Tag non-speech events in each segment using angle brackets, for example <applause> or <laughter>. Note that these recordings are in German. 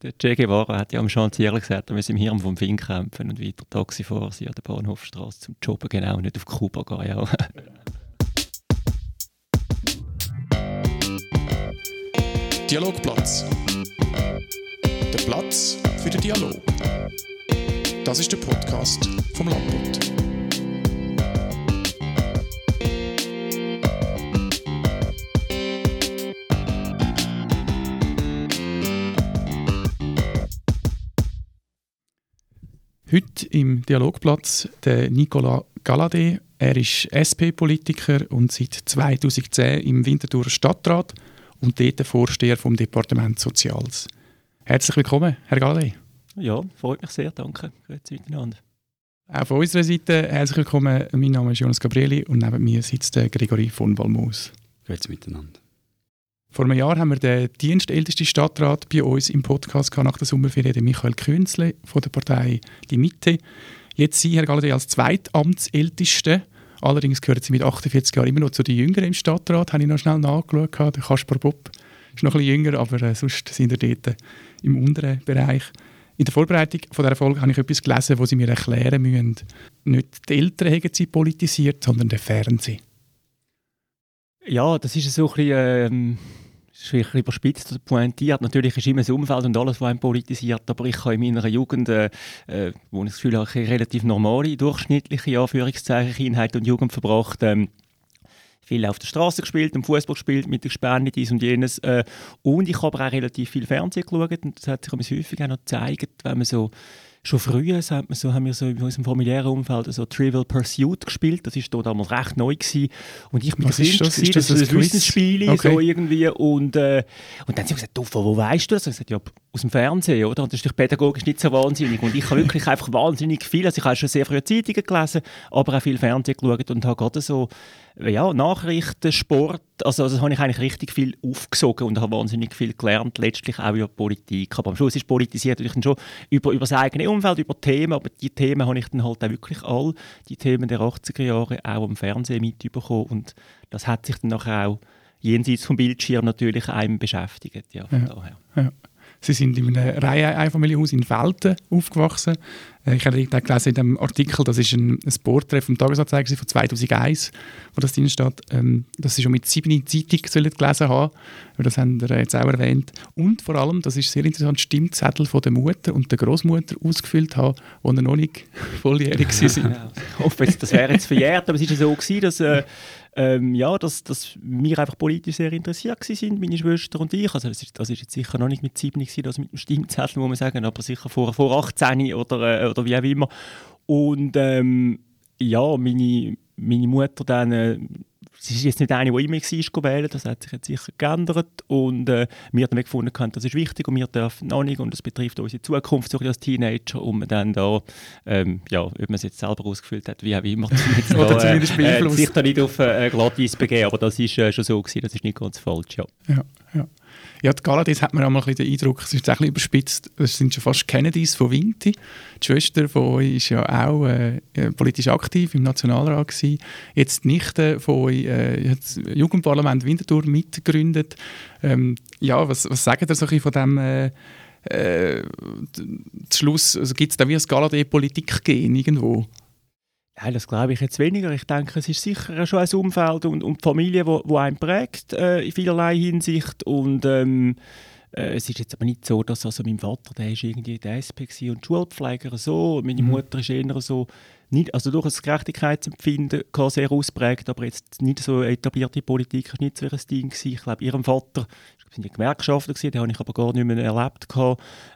Der Che Guevara hat ja am Chantier gesagt, er müsse im Hirn vom Fink kämpfen und weiter Taxifahren sie an der Bahnhofstraße zum Jobben, genau, nicht auf Kuba gehen. Ja. Dialogplatz. Der Platz für den Dialog. Das ist der Podcast vom Landbund. Heute im Dialogplatz der Nicolas Galadé. Er ist SP-Politiker und seit 2010 im Winterthur Stadtrat und dort Vorsteher vom Departement Soziales. Herzlich willkommen, Herr Galadé. Ja, freut mich sehr, danke. Grüezi miteinander. Auch von unserer Seite herzlich willkommen. Mein Name ist Jonas Gabrieli und neben mir sitzt der Gregory von Balmus. Grüezi miteinander. Vor einem Jahr haben wir den dienstältesten Stadtrat bei uns im Podcast nach der Sommerferien, den Michael Künzle von der Partei Die Mitte. Jetzt Sie, Herr Galladay, als Zweitamtsälteste. Allerdings gehören Sie mit 48 Jahren immer noch zu den Jüngeren im Stadtrat. Habe ich noch schnell nachgeschaut. Der Kaspar Bob ist noch ein bisschen jünger, aber äh, sonst sind wir dort im unteren Bereich. In der Vorbereitung dieser Folge habe ich etwas gelesen, wo Sie mir erklären müssen, nicht die Eltern haben sie politisiert, sondern der Fernsehen. Ja, das ist so ein bisschen, ähm, überspitzt pointiert. Natürlich ist immer das Umfeld und alles, was einen politisiert, aber ich habe in meiner Jugend, äh, äh, wo ich das Gefühl habe, eine relativ normale, durchschnittliche Anführungszeichen Kindheit und Jugend verbracht. Ähm, viel auf der Straße gespielt, im Fußball gespielt, mit den Gespännen, dies und jenes. Äh, und ich habe auch relativ viel Fernsehen geschaut und das hat sich häufig auch noch gezeigt, wenn man so schon früher so, so, haben wir so in unserem familiären Umfeld so Trivial Pursuit gespielt. Das war damals recht neu gewesen. Und ich bin Was ist das? Gewesen, ist das, das ein Wissensspiel okay. so irgendwie. Und, äh, und dann haben sie gesagt, du, wo weißt du das? Und ich gesagt, ja, aus dem Fernsehen, oder? Und das ist pädagogisch nicht so wahnsinnig. Und ich habe wirklich einfach wahnsinnig viel, also ich habe schon sehr früh Zeitungen gelesen, aber auch viel Fernsehen geschaut und habe gerade so ja, Nachrichten, Sport, also, also habe ich eigentlich richtig viel aufgesogen und habe wahnsinnig viel gelernt, letztlich auch über Politik. Aber am Schluss ist politisiert natürlich schon über, über das eigene Umfeld, über Themen, aber die Themen habe ich dann halt auch wirklich all, die Themen der 80er Jahre auch im Fernsehen mitbekommen und das hat sich dann nachher auch jenseits vom Bildschirm natürlich einem beschäftigt, ja, von ja, daher. Ja. Sie sind in einem Reihe-Einfamilienhaus in Velten aufgewachsen. Äh, ich habe gelesen in dem Artikel, das ist ein, ein Porträt vom Tagesanzeiger von 2001, wo das drin steht, ähm, dass Sie schon mit sieben Zeitung sollen gelesen haben. Das haben Sie jetzt auch erwähnt. Und vor allem, das ist sehr interessant, Stimmzettel von der Mutter und der Großmutter ausgefüllt haben, die noch nicht <laughs> volljährig waren. <laughs> ich hoffe, das wäre jetzt verjährt, aber es war so, gewesen, dass äh, ähm, ja, dass, dass wir einfach politisch sehr interessiert sind, meine Schwester und ich. Also das ist, das ist jetzt sicher noch nicht mit 7 gewesen, das mit dem Stimmzettel, muss man sagen, aber sicher vor, vor 18 oder, äh, oder wie auch immer. Und ähm, ja, meine, meine Mutter dann... Äh, sie ist jetzt nicht eine, die immer war, wählen, das hat sich jetzt sicher geändert und äh, wir haben dann gefunden, das ist wichtig und wir dürfen noch nicht und das betrifft unsere Zukunft so als Teenager und man dann da, ähm, ja, ob man es jetzt selber ausgefüllt hat, wie auch immer, <laughs> Oder da, äh, äh, sich da nicht auf äh, Glatteis begeben, aber das ist äh, schon so gewesen, das ist nicht ganz falsch, ja. Ja, ja. Ja, die Galadis hat man auch mal ein den Eindruck, es ist ein bisschen überspitzt, es sind schon fast Kennedys von Vinti. Die Schwester von euch ist ja auch äh, politisch aktiv im Nationalrat gewesen. Jetzt die Nichte von euch äh, hat das Jugendparlament Winterthur mitgegründet. Ähm, ja, was, was sagt ihr so von dem äh, äh, Schluss? Also gibt es da wie ein Galadé-Politik-Gen irgendwo? Nein, das glaube ich jetzt weniger. Ich denke, es ist sicher schon ein Umfeld und, und die Familie, wo, wo einen prägt äh, in vielerlei Hinsicht. Und ähm, äh, es ist jetzt aber nicht so, dass also mein Vater, der ist irgendwie der SP und Schulpfleger so. Meine mhm. Mutter ist eher so nicht, also durch das Gerechtigkeitsempfinden sehr ausprägt, aber jetzt nicht so etablierte Politik ist nicht so ein Ding gewesen. Ich glaube, ihrem Vater das sind die Gewerkschaften gewesen, die habe ich aber gar nicht mehr erlebt.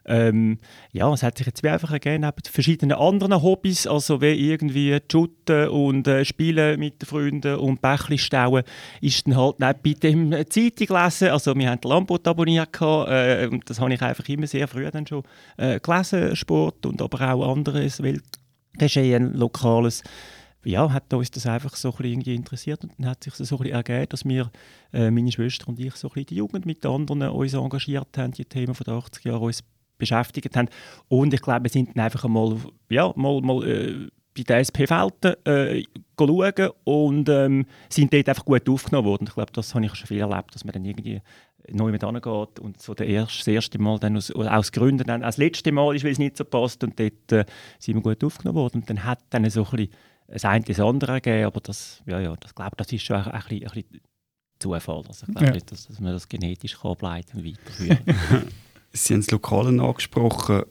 Ähm, ja, es hat sich jetzt wie einfach ergeben, neben verschiedenen anderen Hobbys, also wie irgendwie Shooten und äh, Spielen mit den Freunden und Bächli stauen, ist dann halt nicht bei dem Zeitung lesen, also wir haben den Lambo abonniert äh, und das habe ich einfach immer sehr früh dann schon äh, gelesen, Sport und aber auch anderes, weil Geschehen, Lokales, ja, hat uns das einfach so ein irgendwie interessiert und dann hat sich so ein bisschen ergeben, dass wir, äh, meine Schwester und ich, so ein bisschen die Jugend mit anderen uns engagiert haben, die Themen von den 80 Jahren uns beschäftigt haben und ich glaube, wir sind dann einfach mal, ja, mal, mal äh, bei den SP-Felten äh, schauen und ähm, sind dort einfach gut aufgenommen worden. Ich glaube, das habe ich schon viel erlebt, dass man dann irgendwie neu mit angeht und so der erste, das erste Mal dann aus, aus Gründen dann als letzte Mal ist, weil es nicht so passt und dort äh, sind wir gut aufgenommen worden und dann hat dann so ein bisschen das eine das andere gegeben, aber das, ja, ja, das glaube das ist schon ein, ein, bisschen, ein bisschen Zufall. Also ich glaube ja. nicht, dass, dass, man das genetisch kann ableiten und weiterführen <laughs> Sie haben das Lokale angesprochen.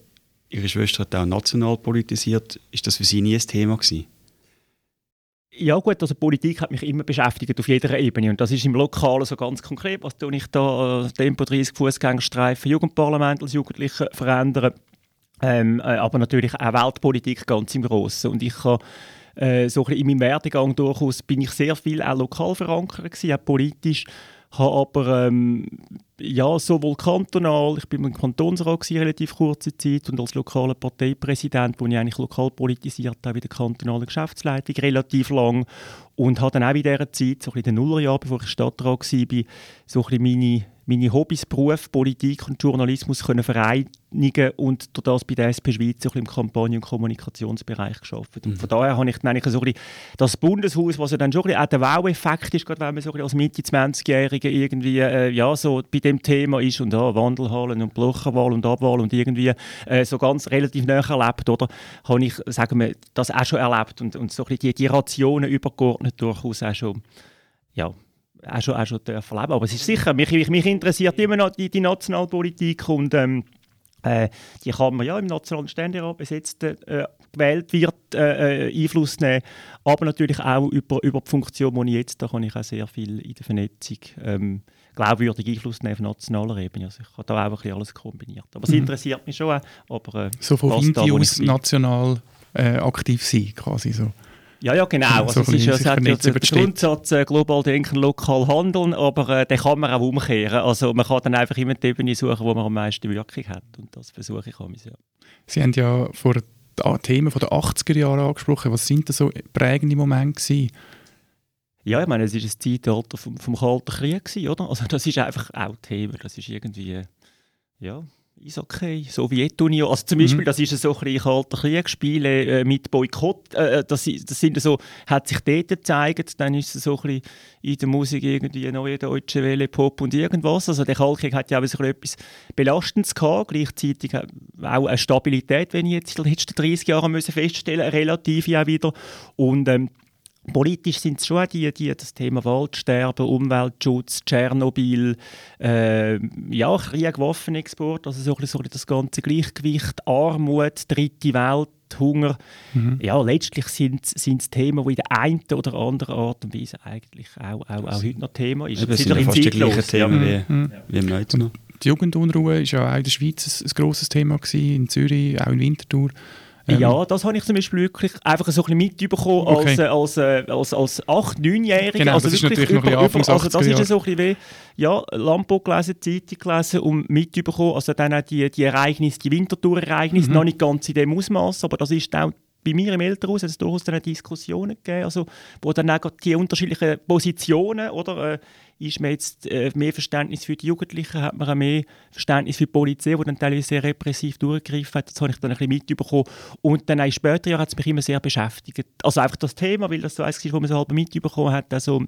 Ihre Schwester hat auch national politisiert. Ist das für Sie nie ein Thema gewesen? Ja gut, also Politik hat mich immer beschäftigt auf jeder Ebene und das ist im Lokalen so ganz konkret. Was tue ich da? Äh, Tempo 30 Fußgängerstreifen, Jugendparlament als Jugendliche verändern, ähm, äh, aber natürlich auch Weltpolitik ganz im Großen. Und ich habe äh, so in meinem Werdegang durchaus bin ich sehr viel auch lokal verankert gewesen, auch politisch habe aber ähm, ja, sowohl kantonal, ich bin im Kantonsrat gewesen, relativ kurze Zeit und als lokaler Parteipräsident, wo ich eigentlich lokal politisiert habe, in der kantonalen Geschäftsleitung relativ lang. Und habe dann auch in dieser Zeit, so in den Nullerjahren, bevor ich Stadtrat war, so ein bisschen meine meine Hobbys, Beruf, Politik und Journalismus können vereinigen und durch das bei der SP Schweiz im Kampagnen- und Kommunikationsbereich geschafft. Und von mhm. daher habe ich dann eigentlich so ein das Bundeshaus, was ja dann schon ein auch der Wow-Effekt ist, gerade wenn man so als Mitte 20-Jährige irgendwie äh, ja, so bei dem Thema ist und ja, Wandelhallen und Blochenwahl und Abwahl und irgendwie äh, so ganz relativ näher erlebt, oder? Habe ich, sagen wir, das auch schon erlebt und, und so ein die, die Rationen übergeordnet durchaus auch schon ja, auch schon, auch schon erleben Aber es ist sicher, mich, mich interessiert immer noch die, die Nationalpolitik und ähm, äh, die kann man ja im Nationalen Ständerat besetzt äh, gewählt wird, äh, äh, Einfluss nehmen, aber natürlich auch über, über die Funktion, die ich jetzt, da kann ich auch sehr viel in der Vernetzung ähm, glaubwürdig Einfluss nehmen auf nationaler Ebene. Also ich habe da auch ein bisschen alles kombiniert. Aber es mhm. interessiert mich schon auch. Aber, äh, so von Inti aus national äh, aktiv sein, quasi so. Ja, ja, genau. Also, so es ist ja, hat ja der Grundsatz äh, global denken, lokal handeln, aber äh, den kann man auch umkehren. Also man kann dann einfach immer die Ebene suchen, wo man am meisten Wirkung hat. Und das versuche ich auch. Ja. Sie haben ja vor Themen von den 80er Jahren angesprochen. Was sind da so prägende Momente gewesen? Ja, ich meine, es war ein Zeitalter vom, vom Kalten Krieg, gewesen, oder? Also das ist einfach auch Thema. Das ist irgendwie, ja, ist okay. Sowjetunion, also zum Beispiel, mhm. das ist so ein bisschen kalter Kriegsspiele äh, mit Boykott, äh, äh, das, das sind so, hat sich dort gezeigt, dann ist es so ein bisschen in der Musik irgendwie neue deutsche Welle, Pop und irgendwas. Also der Kaltkrieg hat ja auch so etwas Belastendes gehabt, gleichzeitig auch eine Stabilität, wenn ich jetzt in den letzten 30 Jahren müssen feststellen, relativ ja wieder. Und ähm, Politisch sind es schon die, die das Thema Waldsterben, Umweltschutz, Tschernobyl, äh, ja, Krieg, Waffenexport, also so, so das ganze Gleichgewicht, Armut, dritte Welt, Hunger. Mhm. Ja, letztlich sind es Themen, die in der einen oder anderen Art und Weise eigentlich auch, auch, auch heute noch Thema ist. Das sind ja fast die gleichen Themen ja. wie, mhm. wie im Neuzen. Die Jugendunruhe war ja auch in der Schweiz ein, ein grosses Thema, gewesen, in Zürich, auch in Winterthur. Ähm, ja, das habe ich zum Beispiel wirklich einfach so ein bisschen mitbekommen okay. als, äh, als, als, als 8-, 9-Jähriger. Genau, also das ist natürlich über, noch bisschen Also das ist so ein bisschen wie, ja, Lampo gelesen, Zeitung gelesen und mitbekommen, also dann auch die, die Ereignisse, die Wintertour-Ereignisse, mhm. noch nicht ganz in dem Ausmaß, aber das ist auch bei mir im Elternhaus hat es durchaus dann Diskussionen gegeben, also, wo dann auch die unterschiedlichen Positionen, oder, äh, ist man jetzt äh, mehr Verständnis für die Jugendlichen, hat man auch mehr Verständnis für die Polizei, die dann teilweise sehr repressiv durchgegriffen hat. Das habe ich dann ein bisschen mitbekommen. Und dann auch später hat es mich immer sehr beschäftigt. Also einfach das Thema, weil das so eins war, wo man so halb mitbekommen hat, also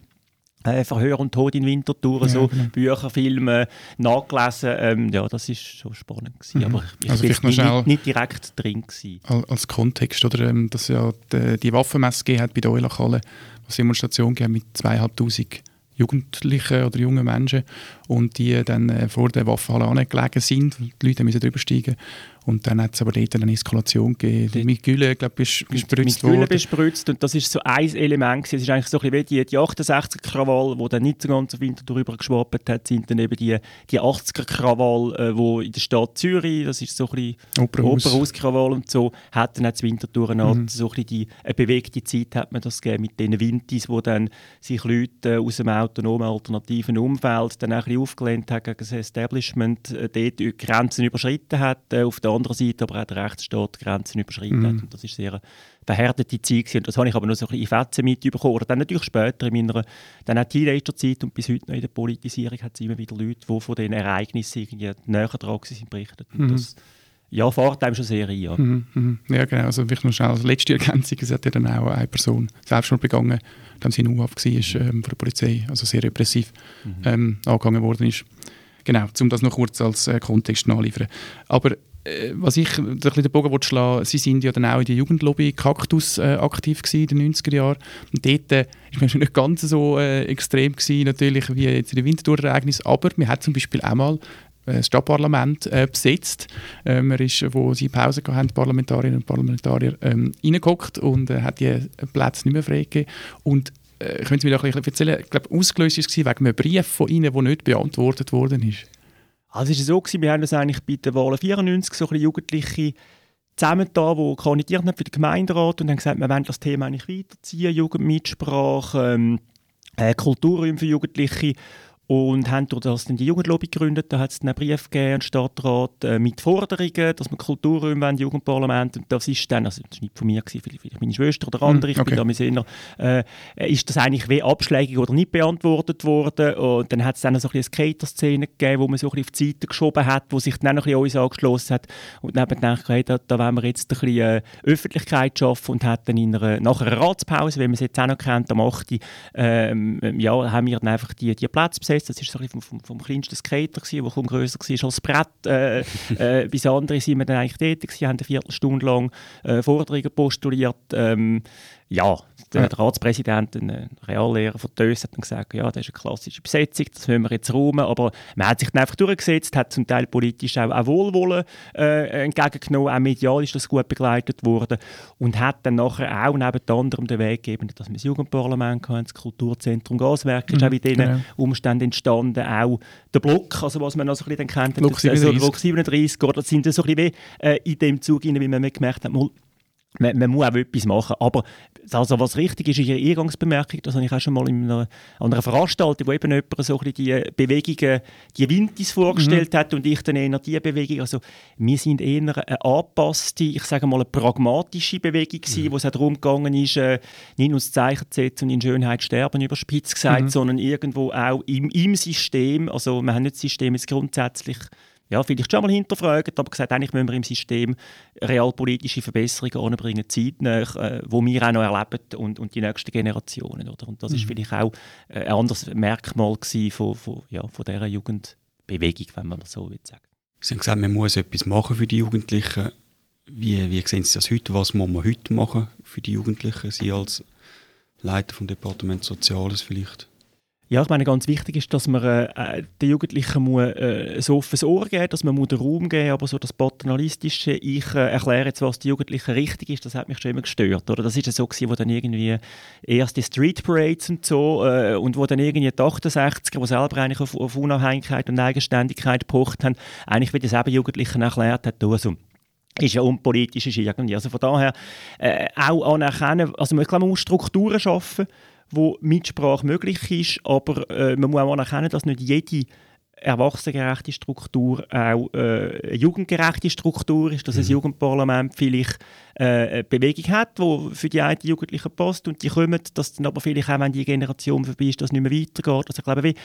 äh, Verhör und Tod in Winterthur, ja, so genau. Bücher, Filme, nachgelesen. Ähm, ja, das war schon spannend gewesen, mhm. aber ich also bin nicht, nicht, direkt drin gewesen. Als Kontext, oder, ähm, dass ja die, die Waffenmesse gegeben hat bei der Eulachhalle, was Demonstration gegeben mit zweieinhalbtausend Jugendlichen oder jungen Menschen und die dann äh, vor der Waffenhalle angelegen sind. Die Leute müssen drüber steigen und dann hat es aber dort eine Eskalation gegeben. Die, mit Gülle, glaube ich, bespritzt mit, mit Gülle bespritzt und das ist so ein Element. Es ist eigentlich so ein bisschen wie die, die 68er-Krawall, die dann nicht so ganz auf Winter darüber geschwappt hat, sind dann eben die, die 80er-Krawall, äh, wo in der Stadt Zürich, das ist so ein bisschen Opernhaus-Krawall und so, hat dann auch das Winterthur mhm. so ein bisschen die eine bewegte Zeit hat man das gegeben mit diesen Wintis, wo dann sich Leute aus dem autonomen alternativen Umfeld dann auch ein bisschen aufgelehnt haben gegen das Establishment, äh, dort Grenzen überschritten hat, äh, auf der anderen Seite aber auch der Rechtsstaat Grenzen überschritten mhm. hat. Und das ist sehr verhärtete Zeit und das habe ich aber noch so ein bisschen in Fetzen mitbekommen. Oder dann natürlich später in meiner dann auch Teenager-Zeit und bis heute noch in der Politisierung hat es immer wieder Leute, die von diesen Ereignissen irgendwie näher dran sind, berichtet. Und mhm. das, ja, fährt einem schon sehr ein. Ja, mhm, mhm. ja genau. Also vielleicht noch schnell als letzte Ergänzung, es hat ja dann auch eine Person selbst begangen, dann sie in U-Haft war ähm, von der Polizei, also sehr repressiv mhm. ähm, angegangen worden ist. Genau, um das noch kurz als äh, Kontext nachliefern. Aber äh, was ich ein den Bogen schlagen Sie sind ja dann auch in der Jugendlobby Kaktus äh, aktiv gewesen in den 90er Jahren. Und dort äh, ist <laughs> nicht ganz so äh, extrem gewesen, natürlich wie jetzt in den Winterthur-Ereignis, aber man hat zum Beispiel auch mal äh, das Stadtparlament äh, besetzt. Äh, man ist, wo sie Pause hatten, Parlamentarierinnen und Parlamentarier, ähm, reingehockt und äh, hat die Plätze nicht mehr freigegeben. Und äh, können Sie mir noch ein bisschen erzählen, ich glaube, ausgelöst war es wegen einem Brief von Ihnen, der nicht beantwortet worden ist. Also es ist so gewesen, wir haben das eigentlich bei der Wahl 94 so ein Jugendliche zusammen da, die kandidiert haben für den Gemeinderat und haben gesagt, wir wollen das Thema eigentlich weiterziehen, Jugendmitsprache, ähm, äh, Kulturräume für Jugendliche und haben durch das dann die Jugendlobby gegründet. Da hat es einen Brief gegeben an den Stadtrat äh, mit Forderungen, dass man Kulturräume wollen, Jugendparlament. Und das ist dann, also das war nicht von mir, gewesen, vielleicht, meine Schwester oder andere, mm, okay. ich bin da Sinner, äh, ist das eigentlich wie abschlägig oder nicht beantwortet worden. Und dann hat es dann so ein bisschen eine Skater-Szene gegeben, wo man so ein bisschen auf die Seite geschoben hat, wo sich dann noch ein bisschen uns angeschlossen hat. Und dann gedacht, hey, da, da wollen wir jetzt ein bisschen äh, Öffentlichkeit schaffen und hat dann in einer, nach einer Ratspause, wie man es jetzt auch noch kennt, am 8. Ähm, ja, haben wir dann einfach die, die Plätze besetzt gesetzt. Das war so vom, vom, vom kleinsten Skater, der kaum grösser war als das Brett. Äh, <laughs> äh, bis andere sind wir dann eigentlich tätig gewesen, haben eine Viertelstunde lang äh, Forderungen postuliert. Ähm, ja, der, der Ratspräsident, ein Reallehrer von TÖS, hat dann gesagt, ja, das ist eine klassische Besetzung, das wollen wir jetzt räumen. Aber man hat sich dann einfach durchgesetzt, hat zum Teil politisch auch, auch Wohlwollen äh, entgegengenommen, auch medial ist das gut begleitet worden und hat dann nachher auch neben anderem den Weg gegeben, dass wir das Jugendparlament hatten, das Kulturzentrum Gaswerk. Mhm, ist auch in diesen genau. Umständen entstanden, auch der Block, also was man noch so ein bisschen kennt, Block 37, Block 37 das sind so ein bisschen wie, äh, in dem Zug, wie man gemerkt hat, man, man, muss auch etwas machen. Aber also, was richtig ist, ist eine Eingangsbemerkung. Das habe ich auch schon mal in einer, an einer Veranstaltung, wo eben jemand so ein die Bewegungen, die Vintis vorgestellt mhm. hat und ich dann eher die Bewegung. Also, wir sind eher eine angepasste, ich sage mal eine pragmatische Bewegung gewesen, mhm. wo es auch darum gegangen ist, äh, nicht nur das Zeichen zu setzen und in Schönheit sterben, überspitzt gesagt, mhm. sondern irgendwo auch im, im System, also wir haben nicht das System jetzt grundsätzlich ja, vielleicht schon mal hinterfragen, aber gesagt, eigentlich müssen wir im System realpolitische Verbesserungen anbringen, zeitnah, äh, wo wir auch noch erleben und, und die nächsten Generationen. Oder? Und das mhm. ist vielleicht auch äh, ein anderes Merkmal von, von, ja, von dieser Jugendbewegung, wenn man das so will sagen. Sie haben gesagt, man muss etwas machen für die Jugendlichen. Wie, wie sehen Sie das heute? Was muss man heute machen für die Jugendlichen? Sie als Leiter vom Departement Soziales vielleicht? Ja, ich meine, ganz wichtig ist, dass man äh, den Jugendlichen muss, äh, ein offenes Ohr geben dass man den Raum geben aber so das paternalistische, ich äh, erkläre jetzt, was die Jugendlichen richtig ist, das hat mich schon immer gestört. Oder? Das ist so gewesen, wo dann irgendwie erste Street Parades und so äh, und wo dann irgendwie die 68er, die selber eigentlich auf, auf Unabhängigkeit und Eigenständigkeit gepocht haben, eigentlich wie das eben Jugendlichen erklärt hat, also ist ja unpolitisch ist irgendwie. Also von daher äh, auch anerkennen, also man, glaube, man muss Strukturen schaffen, wo Mitsprache möglich ist, aber äh, man muss auch anerkennen, dass nicht jede erwachsenengerechte Struktur auch äh, eine jugendgerechte Struktur ist, dass mhm. ein Jugendparlament vielleicht äh, eine Bewegung hat, die für die einen Jugendlichen passt und die kommen, dass dann aber vielleicht auch, wenn die Generation vorbei ist, das nicht mehr weitergeht. Also ich glaube, wie,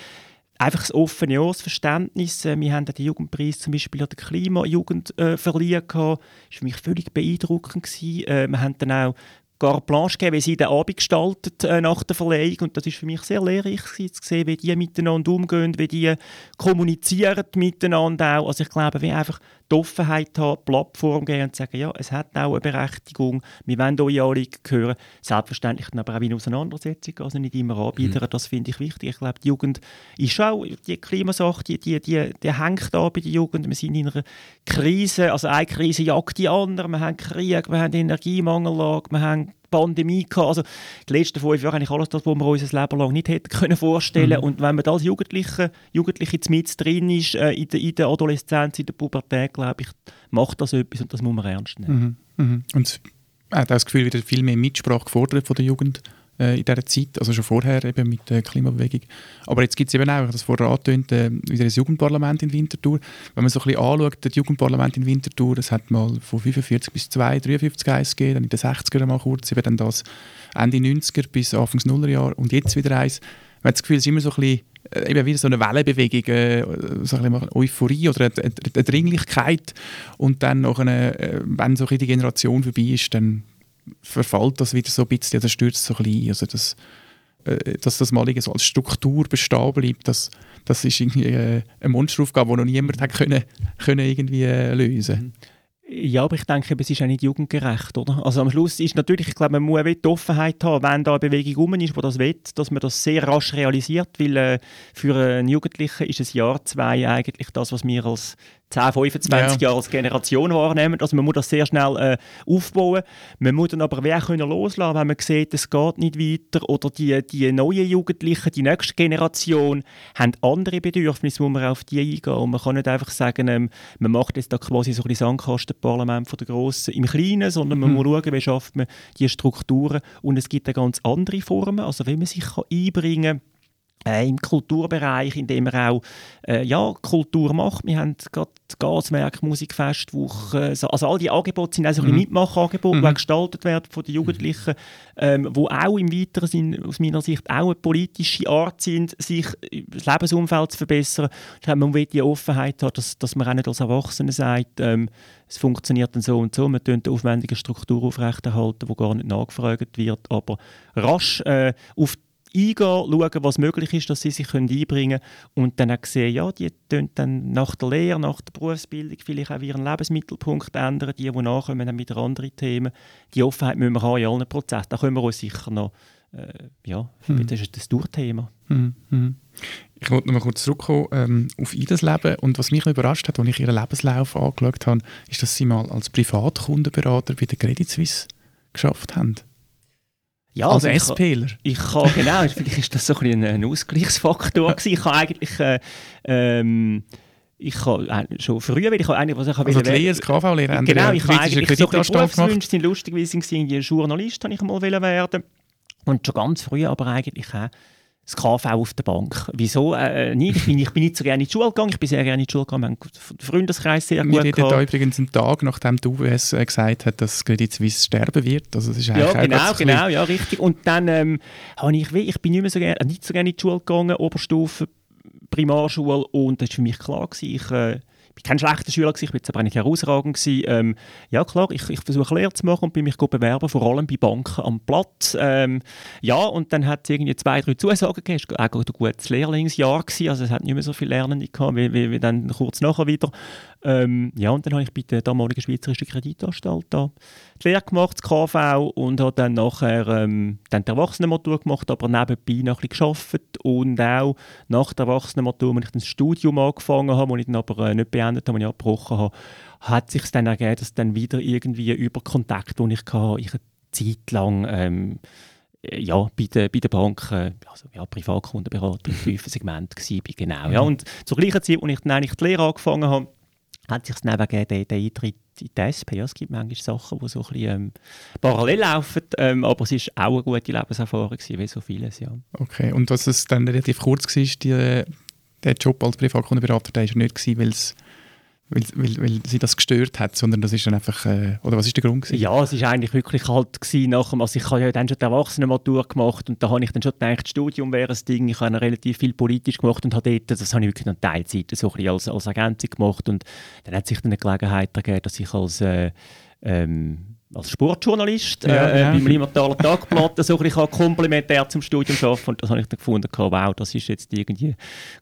einfach das offene Ohr, das Verständnis. Äh, wir haben den Jugendpreis zum Beispiel an der Klimajugend äh, verliehen. Das war für mich völlig beeindruckend. Gewesen. Äh, wir haben dann auch carte blanche gegeben, wie sie den Abend gestaltet äh, nach der Verleihung. Und das ist für mich sehr lehrreich gewesen, zu sehen, wie die miteinander umgehen, wie die kommunizieren miteinander auch. Also ich glaube, wie einfach die Offenheit haben, die Plattform geben und sagen, ja, es hat auch eine Berechtigung, wir wollen eure Anliegen hören. Selbstverständlich aber auch in Auseinandersetzung, also nicht immer anbieten, mhm. das finde ich wichtig. Ich glaube, die Jugend ist schon, die Klimasache, die, die, die, die hängt da bei der Jugend. Wir sind in einer Krise, also eine Krise jagt die andere. Wir haben Krieg, wir haben Energiemangellage, wir haben Pandemie gehabt. Also die letzten fünf Jahre eigentlich alles das, was wir uns ein Leben lang nicht hätten können vorstellen. Mhm. Und wenn man als Jugendliche, Jugendliche mit drin ist, äh, in, der, in der Adoleszenz, in der Pubertät, glaube ich, macht das etwas und das muss man ernst nehmen. Mhm. Mhm. Und hat auch das Gefühl, wieder viel mehr Mitsprache gefordert von der Jugend äh, in dieser Zeit, also schon vorher eben mit der Klimabewegung. Aber jetzt gibt es eben auch, ich das vorher angetönt, äh, wieder ein Jugendparlament in Winterthur. Wenn man so ein bisschen anschaut, das Jugendparlament in Winterthur, das hat mal von 45 bis 2, 53 eins gegeben, dann in den 60er mal kurz, eben dann das Ende 90er bis Anfangs Nullerjahr und jetzt wieder eins. Man hat das Gefühl, es ist immer so ein bisschen äh, eben wieder so eine Wellenbewegung, äh, so ein bisschen Euphorie oder eine, Dringlichkeit und dann noch eine, äh, wenn so ein die Generation vorbei ist, dann verfällt das wieder so ein bisschen, oder stürzt so ein bisschen. Also das, äh, dass das mal so als Struktur bestehen bleibt, das, das ist irgendwie äh, eine Monsteraufgabe, die noch niemand hat können, können irgendwie äh, lösen mhm. Ja, aber ich denke, es ist auch nicht jugendgerecht, oder? Also am Schluss ist natürlich, ich glaube, man muss die Offenheit haben, wenn da eine Bewegung rum ist, die das will, dass man das sehr rasch realisiert, weil äh, für einen Jugendlichen ist ein Jahr, zwei eigentlich das, was wir als 10, 25 ja. Jahre als Generation wahrnehmen. Also man muss das sehr schnell äh, aufbauen. Man muss dann aber wer können loslassen, wenn man sieht, es geht nicht weiter oder die, die neuen Jugendlichen, die nächste Generation, haben andere Bedürfnisse, wo man auf die eingehen. Und man kann nicht einfach sagen, ähm, man macht jetzt da quasi so ein Sandkastenparlament von der Grossen im Kleinen, sondern man mhm. muss schauen, wie schafft man die Strukturen. Und es gibt eine ganz andere Formen, also wie man sich kann einbringen kann äh, im Kulturbereich, in dem er auch äh, ja, Kultur macht. Wir haben gerade Gaswerk, Musikfestwoche, also all die Angebote sind also mhm. Mitmachangebote, mhm. die gestaltet werden von den Jugendlichen, ähm, wo auch im weiteren Sinn aus meiner Sicht auch eine politische Art sind, sich das Lebensumfeld zu verbessern. Man will die Offenheit haben, dass, dass man auch nicht als Erwachsene sagt, ähm, es funktioniert dann so und so, man eine aufwendige Struktur aufrechterhalten, die gar nicht nachgefragt wird, aber rasch äh, auf eingehen, schauen, was möglich ist, dass sie sich einbringen können und dann auch sehen, ja, die dann nach der Lehre, nach der Berufsbildung vielleicht auch ihren Lebensmittelpunkt ändern, die, die nachkommen, dann wieder andere Themen. Die Offenheit müssen wir haben in allen Prozessen. Da können wir uns sicher noch, äh, ja, mhm. das ist das Durchthema. Mhm. Mhm. Ich wollte noch mal kurz zurückkommen ähm, auf Idas Leben und was mich überrascht hat, als ich ihren Lebenslauf angeschaut habe, ist, dass sie mal als Privatkundenberater bei der Credit Suisse geschafft haben. Ja, als also SPler? Ich, ich kann, genau, vielleicht ist das so ein, ein Ausgleichsfaktor <laughs> gewesen. Ich habe eigentlich... Äh, ähm, ich habe äh, schon früher, weil ich habe eigentlich, was ich also die das KV-Lehre, Genau, ich habe eigentlich so ein Berufswünsche sind lustigerweise irgendwie Journalist, habe ich mal werden und schon ganz früh, aber eigentlich auch das KV auf der Bank. Wieso äh, nicht? Ich bin, ich bin nicht so gerne in die Schule gegangen, ich bin sehr gerne in die Schule gegangen, wir haben den Freundeskreis sehr gut Wir reden da übrigens einen Tag, nachdem die UBS äh, gesagt hat, dass Credit Suisse sterben wird. Also das ist ja, genau, genau, ja, richtig. Und dann ähm, habe ich, ich bin nicht, mehr so gerne, nicht so gerne in die Schule gegangen, Oberstufe, Primarschule und das war für mich klar, gewesen, ich... Äh, bin kein schlechter Schüler, gewesen, ich bin jetzt aber nicht herausragend. Ähm, ja klar, ich, ich versuche Lehre zu machen und bin mich bewerben, vor allem bei Banken am Platz. Ähm, ja, und dann hat es irgendwie zwei, drei Zusagen gegeben. Es war auch ein gutes Lehrlingsjahr, gewesen, also es hat nicht mehr so viele Lernende gehabt, wie, wie, wie dann kurz nachher wieder. Ähm, ja, und dann habe ich bei der damaligen Schweizerischen Kreditanstalt da die Lehre gemacht, das KV, und habe dann nachher ähm, dann die Erwachsenenmatur gemacht, aber nebenbei noch ein bisschen gearbeitet und auch nach der Erwachsenenmatur, als ich das Studium angefangen habe, das ich dann aber äh, nicht beendet habe, das ich abgebrochen habe, hat sich dann ergeben, dass dann wieder irgendwie über Kontakt, den ich hatte, ich eine Zeit lang ähm, ja, bei der, bei der Bank, äh, also ja, Privatkundenberater im fünften Segment war, genau. Ja, und zur gleichen Zeit, als ich dann eigentlich die Lehre angefangen habe, hat sich neben den, den Eintritt in die SP. Ja, es gibt manchmal Sachen, die so ein bisschen ähm, parallel laufen, ähm, aber es war auch eine gute Lebenserfahrung, gewesen, wie so vieles. Ja. Okay, und dass es dann relativ kurz war, die, der Job als Privatkundenberater, der war nicht, weil es weil, weil, weil sie das gestört hat, sondern das ist dann einfach, äh, oder was ist der Grund gewesen? Ja, es ist eigentlich wirklich halt gewesen, nach dem, also ich habe ja dann schon die Erwachsenenmatur gemacht und da habe ich dann schon gedacht, das Studium wäre ein Ding, ich habe relativ viel politisch gemacht und habe dort, das habe ich wirklich noch Teilzeit so ein als, als Ergänzung gemacht und dann hat sich dann eine Gelegenheit ergeben, dass ich als äh, ähm, als Sportjournalist ja, äh, ja. beim Limataler Tagblatt so ein komplementär zum Studium arbeiten. Und das habe ich dann gefunden, wow, das ist jetzt irgendwie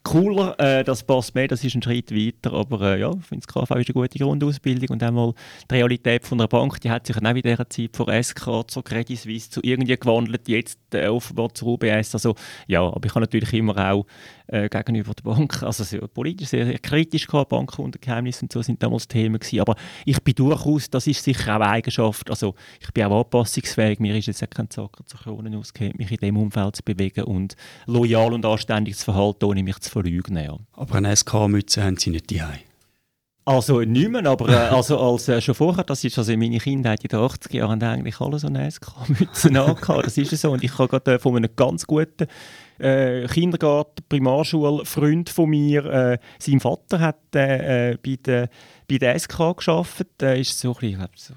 cooler, äh, das passt mehr, das ist ein Schritt weiter, aber äh, ja, ich finde das KV ist eine gute Grundausbildung und einmal die Realität von einer Bank, die hat sich dann auch in dieser Zeit von SK zur Credit Suisse zu irgendwie gewandelt, jetzt äh, offenbar zur UBS, also ja, aber ich habe natürlich immer auch äh, gegenüber der Bank, <laughs> also sehr politisch sehr, sehr kritisch gehabt, Bankenuntergeheimnisse und so sind damals Themen gewesen, aber ich bin durchaus, das ist sicher auch eine Eigenschaft, also ich bin auch anpassungsfähig, mir ist jetzt auch kein Zacker zur Krone ausgehend, mich in dem Umfeld zu bewegen und loyal und anständig zu verhalten, ohne mich zu verleugnen. Ja. Aber eine SK-Mütze haben Sie nicht daheim? Also nicht mehr, aber äh, also als, äh, schon vorher, das ist also in meiner Kindheit in den 80er Jahren, eigentlich alle so eine SK-Mütze <laughs> angehabt, das ist so und ich habe gerade äh, von einem ganz guten äh, Kindergarten, Primarschule, Freund von mir, äh, sein Vater hat äh, bei, der, bei der SK geschafft, der ist so ein bisschen, so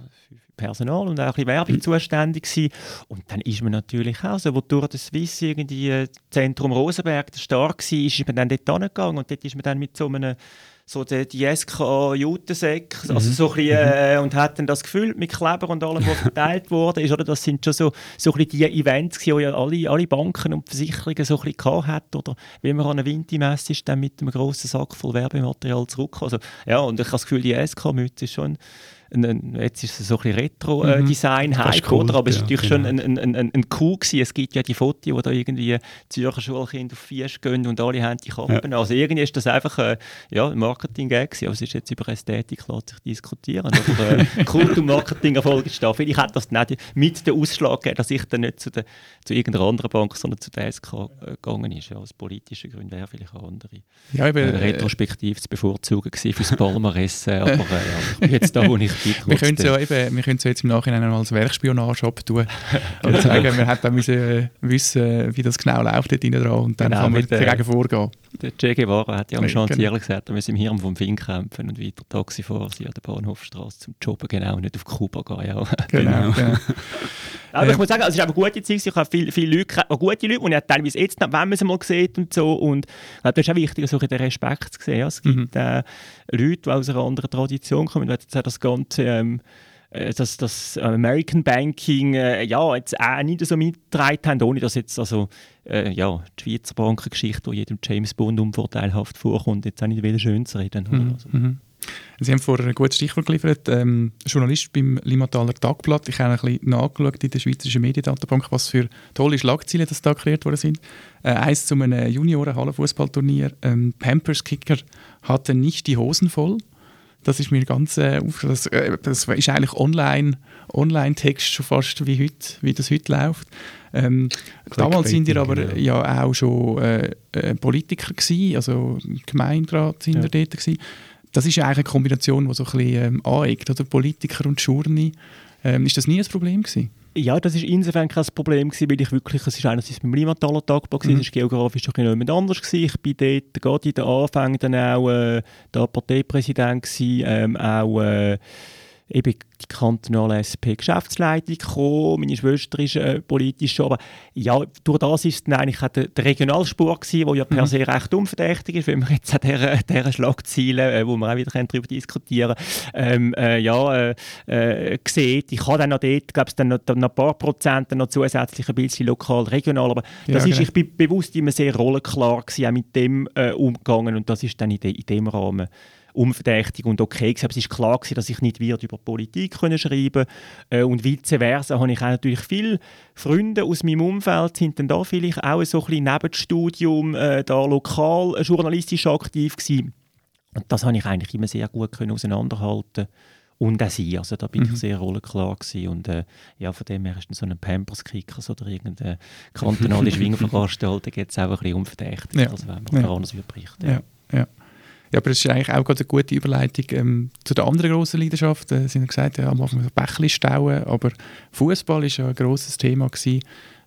Personal und auch ein bisschen Werbung mhm. zuständig gewesen. Und dann ist man natürlich auch, also, wo durch das Swiss irgendwie äh, Zentrum Rosenberg der stark war, ist man dann dort hingegangen und dort ist man dann mit so einem so die, die SK Jutensäcke, also so ein bisschen, äh, und hat dann das gefüllt mit Kleber und allem, was verteilt <laughs> wurde, ist, oder? Das sind schon so, so ein bisschen die Events, die ja alle, alle Banken und Versicherungen so ein bisschen hat, oder wie man an einer Winti-Messe ist, dann mit einem grossen Sack voll Werbematerial zurück. Also, ja, und ich habe das Gefühl, die SK-Mütze ist schon ein, ein, jetzt ist es so ein bisschen Retro-Design-Hype, cool, oder? Aber es war ja, natürlich genau. schon ein, ein, ein, ein Coup gewesen. Es gibt ja die Fotos, wo da irgendwie Zürcher Schulkinder auf Fies gehen und alle haben die Kappen. Also irgendwie ist das einfach äh, ja, ein Marketing-Gag gewesen. Aber es ist jetzt über Ästhetik lässt sich diskutieren. Oder äh, <laughs> Kult- und Marketing-Erfolg ist da. Vielleicht hat das nicht mit den Ausschlag gegeben, dass ich dann nicht zu, der, zu irgendeiner anderen Bank, sondern zu der SK äh, gegangen ist. Ja, aus politischen Gründen wäre vielleicht eine andere Ja, eben, äh, äh, retrospektiv zu bevorzugen gewesen fürs Palmares. äh, <laughs> aber äh, ja, ich bin jetzt da, wo ich bin. Wir können es ja eben, wir können ja jetzt im Nachhinein als Werkspionage abtun und <laughs> sagen, wir hätten müssen äh, wissen, wie das genau läuft dort dran und dann Genau, kann man äh, dagegen vorgehen. Der Che Guevara hat ja am Chantier genau. gesagt, er müsse im Hirn vom Fink kämpfen und weiter Taxifahrer sein an der Bahnhofstraße zum Jobben, genau, nicht auf Kuba gehen. Ja. <laughs> Genau. genau. <laughs> Aber Ja. ich muss sagen, also es ist aber eine gute Zeit, ich habe viele, viele Leute, auch gute Leute, und ich habe teilweise jetzt, noch, wenn man sie mal sieht und so, und das ist auch wichtig, so ein bisschen den Respekt zu sehen. Ja. Es gibt äh, Leute, die aus einer anderen Tradition kommen, jetzt auch das ganze... Ähm, äh, das, das American Banking äh, ja, jetzt auch nicht so mitgetragen haben, ohne dass jetzt also, äh, ja, die Schweizer Bankengeschichte, die jedem James Bond unvorteilhaft vorkommt, jetzt auch nicht wieder schön zu reden. Mhm. Also, Mhm. Sie haben vorher ein gutes Stichwort geliefert. Ähm, Journalist beim Limmataler Tagblatt. Ich habe ein bisschen nachgeschaut in der Schweizerischen Mediendatenbank, was für tolle Schlagzeilen das da kreiert worden sind. Äh, eins zu einem Junioren-Hallenfußballturnier. Ähm, Pampers Kicker hatte nicht die Hosen voll. Das ist mir ganz äh, das, äh, das ist eigentlich online Online-Text schon fast wie heute, wie das heute läuft. Ähm, damals sind ihr aber Clickbaiting, ja auch schon äh, äh, Politiker gewesen, also Gemeinderat sind Ja. dort gewesen. Das ist ja eigentlich eine Kombination, die so ein bisschen ähm, aneckt, oder? Politiker und Journey. Ähm, ist das nie ein Problem gewesen? Ja, das ist insofern kein Problem gewesen, weil ich wirklich, es ist einerseits beim Limataler Tagbau Mhm. es ist geografisch bisschen jemand anders gewesen. Ich bin dort gerade in den Anfängen dann auch äh, der Parteipräsident gewesen, ähm, auch äh, eben die kantonale SP-Geschäftsleitung gekommen. Meine Schwester ist äh, politisch schon, aber ja, durch das ist dann eigentlich auch der, der Regionalsport gewesen, der ja per Mhm. se recht unverdächtig ist, wenn wir jetzt an dieser, dieser Schlagzeile, äh, wo wir auch wieder darüber diskutieren ähm, äh, ja, äh, äh, sieht. Ich habe dann noch dort, glaube ich, dann noch, dann noch ein paar Prozent noch zusätzlich ein bisschen lokal, regional, aber Ja, das ist, genau. ich bin bewusst immer sehr rollenklar gewesen, auch mit dem äh, umgegangen und das ist dann in, de, in dem Rahmen unverdächtig und okay gewesen. Aber es ist klar gewesen, dass ich nicht wird über Politik können schreiben äh, und vice versa habe ich auch natürlich viele Freunde aus meinem Umfeld sind dann da vielleicht auch so ein bisschen neben dem Studium äh, da lokal äh, journalistisch aktiv gewesen. Und das habe ich eigentlich immer sehr gut können auseinanderhalten und auch sie. Also da bin Mhm. ich sehr rollenklar gewesen. und äh, ja, von dem her ist dann so ein Pampers-Kickers oder irgendeine kantonale <laughs> Schwingveranstaltung jetzt auch ein bisschen unverdächtig, Ja. also wenn man Ja. anders berichten. Ja, ja. Ja, aber es ist eigentlich auch gerade eine gute Überleitung ähm, zu der anderen grossen Leidenschaft. Äh, Sie haben gesagt, ja, am Anfang so Bächli stauen, aber Fußball ist ja ein grosses Thema gewesen,